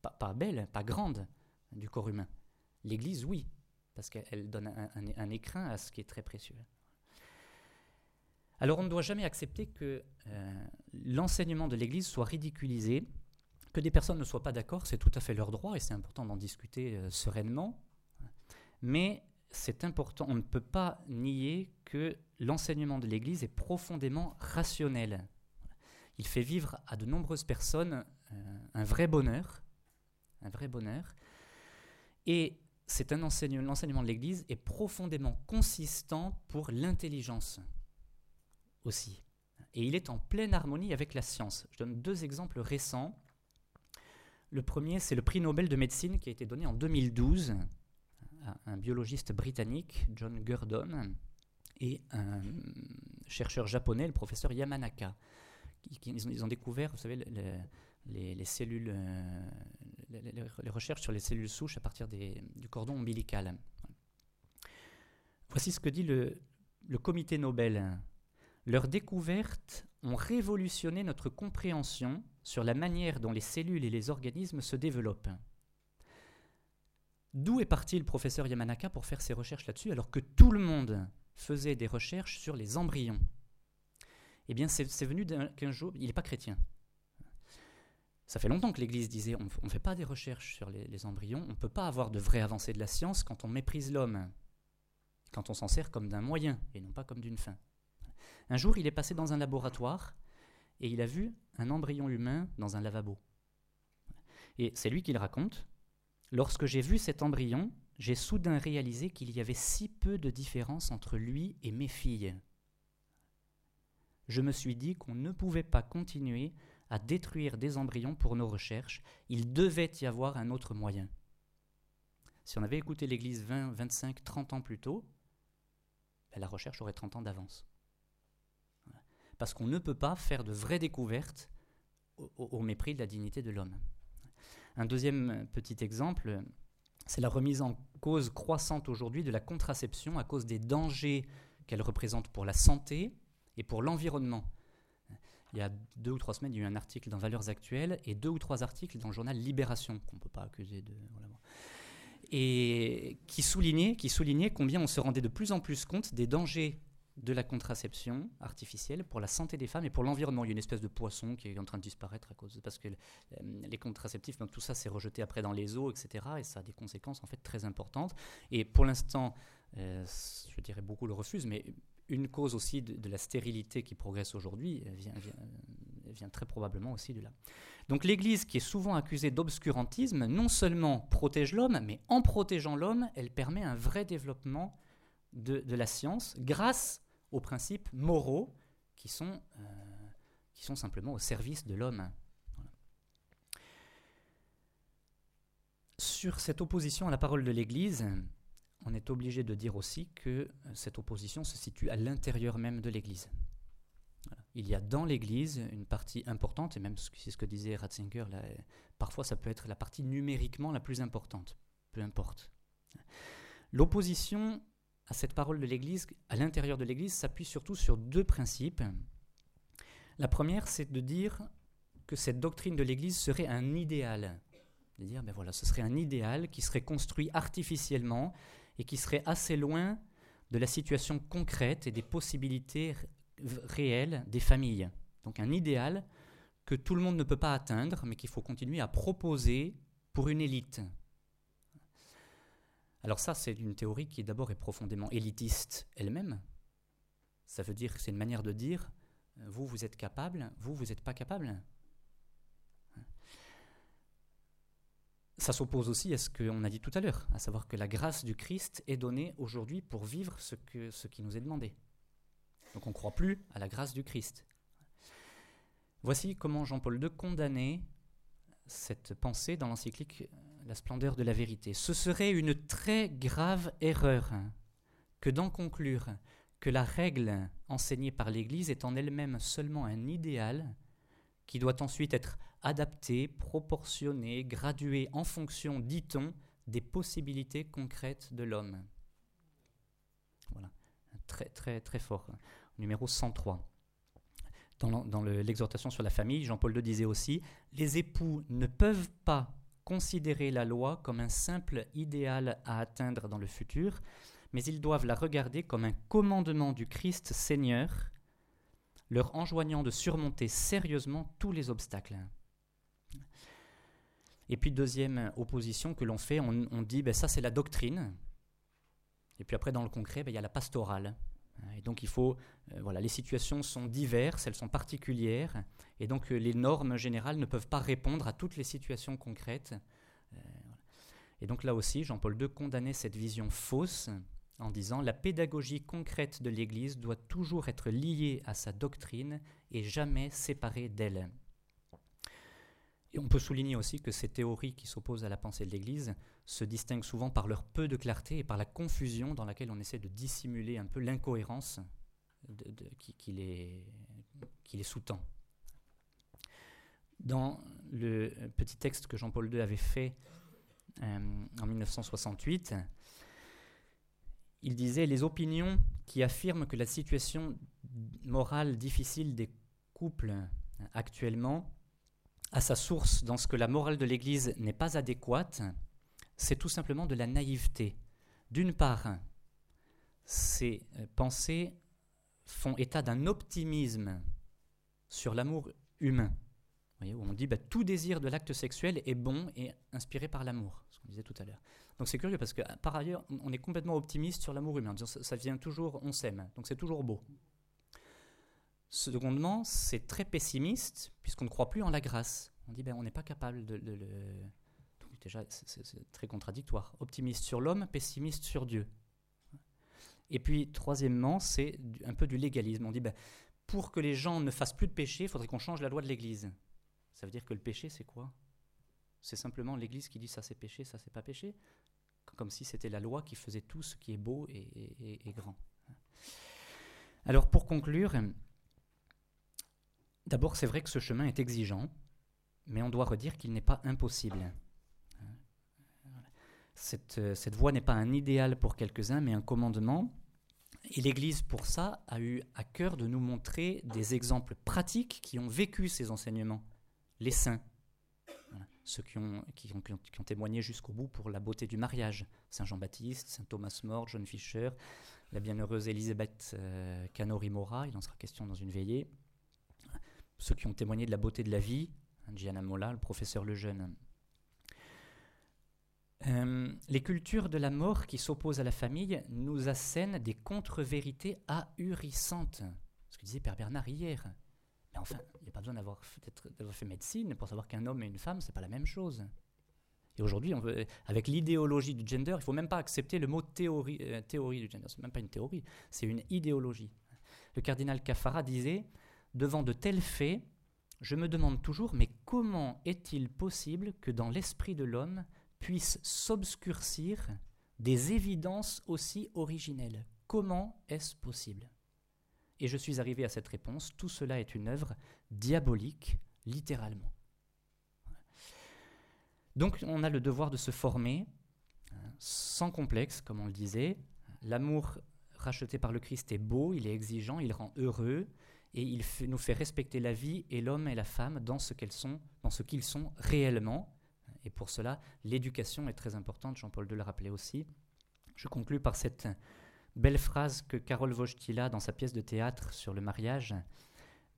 pas, belle, pas grande du corps humain. L'Église, oui, parce qu'elle donne un, écrin à ce qui est très précieux. Alors on ne doit jamais accepter que l'enseignement de l'Église soit ridiculisé que des personnes ne soient pas d'accord, c'est tout à fait leur droit et c'est important d'en discuter euh, sereinement. Mais c'est important, on ne peut pas nier que l'enseignement de l'Église est profondément rationnel. Il fait vivre à de nombreuses personnes euh, un vrai bonheur, un vrai bonheur. Et c'est enseignement, l'enseignement de l'Église est profondément consistant pour l'intelligence aussi. Et il est en pleine harmonie avec la science. Je donne deux exemples récents. Le premier, c'est le prix Nobel de médecine qui a été donné en 2012 à un biologiste britannique, John Gurdon, et un chercheur japonais, le professeur Yamanaka. ils, ont, découvert, vous savez, les, cellules, les, recherches sur les cellules souches à partir du cordon ombilical. Voici ce que dit le, le comité Nobel. Leurs découvertes ont révolutionné notre compréhension sur la manière dont les cellules et les organismes se développent. D'où est parti le professeur Yamanaka pour faire ses recherches là-dessus alors que tout le monde faisait des recherches sur les embryons? Eh bien, c'est venu qu'un jour, il n'est pas chrétien. Ça fait longtemps que l'Église disait on ne fait pas des recherches sur les, les embryons, on ne peut pas avoir de vraies avancées de la science quand on méprise l'homme, quand on s'en sert comme d'un moyen et non pas comme d'une fin. Un jour, il est passé dans un laboratoire et il a vu un embryon humain dans un lavabo. Et c'est lui qui le raconte. Lorsque j'ai vu cet embryon, j'ai soudain réalisé qu'il y avait si peu de différence entre lui et mes filles. Je me suis dit qu'on ne pouvait pas continuer à détruire des embryons pour nos recherches, il devait y avoir un autre moyen. Si on avait écouté l'Église 20, 25, 30 ans plus tôt, ben, la recherche aurait 30 ans d'avance parce qu'on ne peut pas faire de vraies découvertes au, mépris de la dignité de l'homme. Un deuxième petit exemple, c'est la remise en cause croissante aujourd'hui de la contraception à cause des dangers qu'elle représente pour la santé et pour l'environnement. Il y a deux ou trois semaines, il y a eu un article dans Valeurs Actuelles et deux ou trois articles dans le journal Libération, qu'on ne peut pas accuser de. et qui soulignait, qui soulignait combien on se rendait de plus en plus compte des dangers de la contraception artificielle pour la santé des femmes et pour l'environnement. Il y a une espèce de poisson qui est en train de disparaître à cause parce que euh, les contraceptifs, donc tout ça s'est rejeté après dans les eaux, etc. Et ça a des conséquences en fait très importantes. Et pour l'instant, euh, je dirais beaucoup le refusent, mais une cause aussi de, la stérilité qui progresse aujourd'hui vient, très probablement aussi de là. Donc l'Église, qui est souvent accusée d'obscurantisme, non seulement protège l'homme, mais en protégeant l'homme, elle permet un vrai développement de, la science grâce aux principes moraux qui sont, euh, qui sont simplement au service de l'homme. Sur cette opposition à la parole de l'Église, on est obligé de dire aussi que euh, cette opposition se situe à l'intérieur même de l'Église. Il y a dans l'Église une partie importante, et même c'est ce que disait Ratzinger, là, parfois ça peut être la partie numériquement la plus importante, peu importe. L'opposition à cette parole de l'Église, à l'intérieur de l'Église, s'appuie surtout sur deux principes. La première, c'est de dire que cette doctrine de l'Église serait un idéal. De dire, ben voilà, ce serait un idéal qui serait construit artificiellement et qui serait assez loin de la situation concrète et des possibilités réelles des familles. Donc un idéal que tout le monde ne peut pas atteindre, mais qu'il faut continuer à proposer pour une élite. Alors ça, c'est une théorie qui d'abord est profondément élitiste elle-même. Ça veut dire que c'est une manière de dire, vous, vous êtes capable, vous, vous n'êtes pas capable. Ça s'oppose aussi à ce qu'on a dit tout à l'heure, à savoir que la grâce du Christ est donnée aujourd'hui pour vivre ce, qui nous est demandé. Donc on ne croit plus à la grâce du Christ. Voici comment Jean-Paul II condamnait cette pensée dans l'encyclique La splendeur de la vérité. Ce serait une très grave erreur que d'en conclure que la règle enseignée par l'Église est en elle-même seulement un idéal qui doit ensuite être adapté, proportionné, gradué en fonction, dit-on, des possibilités concrètes de l'homme. Voilà, très très très fort. Numéro 103. Dans l'exhortation sur la famille, Jean-Paul II disait aussi Les époux ne peuvent pas considérer la loi comme un simple idéal à atteindre dans le futur, mais ils doivent la regarder comme un commandement du Christ Seigneur, leur enjoignant de surmonter sérieusement tous les obstacles. Et puis deuxième opposition que l'on fait, on, dit ben, ça c'est la doctrine. Et puis après dans le concret, ben, il y a la pastorale. Et donc il faut, euh, voilà, les situations sont diverses, elles sont particulières, et donc euh, les normes générales ne peuvent pas répondre à toutes les situations concrètes. Euh, et donc là aussi, Jean-Paul II condamnait cette vision fausse en disant la pédagogie concrète de l'Église doit toujours être liée à sa doctrine et jamais séparée d'elle. Et on peut souligner aussi que ces théories qui s'opposent à la pensée de l'Église se distinguent souvent par leur peu de clarté et par la confusion dans laquelle on essaie de dissimuler un peu l'incohérence qui, les, sous-tend. Dans le petit texte que Jean-Paul II avait fait euh, en 1968, il disait Les opinions qui affirment que la situation morale difficile des couples actuellement à sa source dans ce que la morale de l'Église n'est pas adéquate, c'est tout simplement de la naïveté. D'une part, ces euh, pensées font état d'un optimisme sur l'amour humain. Où on dit bah, tout désir de l'acte sexuel est bon et inspiré par l'amour, ce qu'on disait tout à l'heure. Donc c'est curieux parce que par ailleurs, on est complètement optimiste sur l'amour humain, ça, vient toujours, on s'aime, donc c'est toujours beau. Secondement, c'est très pessimiste, puisqu'on ne croit plus en la grâce. On dit, ben, on n'est pas capable de, le... Déjà, c'est très contradictoire. Optimiste sur l'homme, pessimiste sur Dieu. Et puis, troisièmement, c'est un peu du légalisme. On dit, ben, pour que les gens ne fassent plus de péché, il faudrait qu'on change la loi de l'Église. Ça veut dire que le péché, c'est quoi? C'est simplement l'Église qui dit ça c'est péché, ça c'est pas péché, comme si c'était la loi qui faisait tout ce qui est beau et grand. Alors pour conclure, D'abord, c'est vrai que ce chemin est exigeant, mais on doit redire qu'il n'est pas impossible. Cette, cette voie n'est pas un idéal pour quelques-uns, mais un commandement. Et l'Église, pour ça, a eu à cœur de nous montrer des exemples pratiques qui ont vécu ces enseignements. Les saints, ceux qui ont, témoigné jusqu'au bout pour la beauté du mariage. Saint Jean-Baptiste, Saint Thomas More, John Fisher, la bienheureuse Elisabeth euh, Canori-Mora, il en sera question dans une veillée. Ceux qui ont témoigné de la beauté de la vie, Gianna Molla, le professeur Lejeune. Euh, les cultures de la mort qui s'opposent à la famille nous assènent des contre-vérités ahurissantes. Ce que disait Père Bernard hier. Mais enfin, il n'y a pas besoin d'avoir fait médecine pour savoir qu'un homme et une femme, c'est pas la même chose. Et aujourd'hui, avec l'idéologie du gender, il ne faut même pas accepter le mot théorie, euh, théorie du gender. Ce n'est même pas une théorie, c'est une idéologie. Le cardinal Cafara disait Devant de tels faits, je me demande toujours, mais comment est-il possible que dans l'esprit de l'homme puissent s'obscurcir des évidences aussi originelles? Comment est-ce possible? Et je suis arrivé à cette réponse tout cela est une œuvre diabolique, littéralement. Donc on a le devoir de se former hein, sans complexe, comme on le disait. L'amour racheté par le Christ est beau, il est exigeant, il rend heureux et il nous fait respecter la vie et l'homme et la femme dans ce qu'elles sont, qu'ils sont réellement. Et pour cela, l'éducation est très importante. Jean-Paul II l'a rappelé aussi. Je conclus par cette belle phrase que Carole Wojtyla, dans sa pièce de théâtre sur le mariage,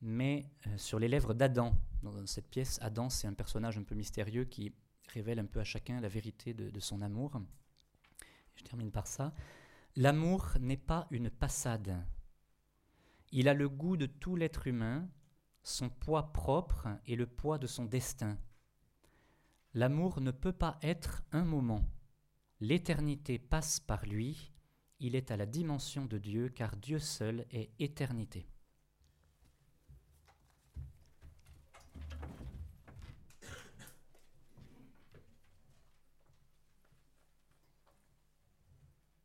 met euh, sur les lèvres d'Adam. Dans cette pièce, Adam, c'est un personnage un peu mystérieux qui révèle un peu à chacun la vérité de, son amour. Je termine par ça. L'amour n'est pas une passade. Il a le goût de tout l'être humain, son poids propre et le poids de son destin. L'amour ne peut pas être un moment. L'éternité passe par lui, il est à la dimension de Dieu car Dieu seul est éternité.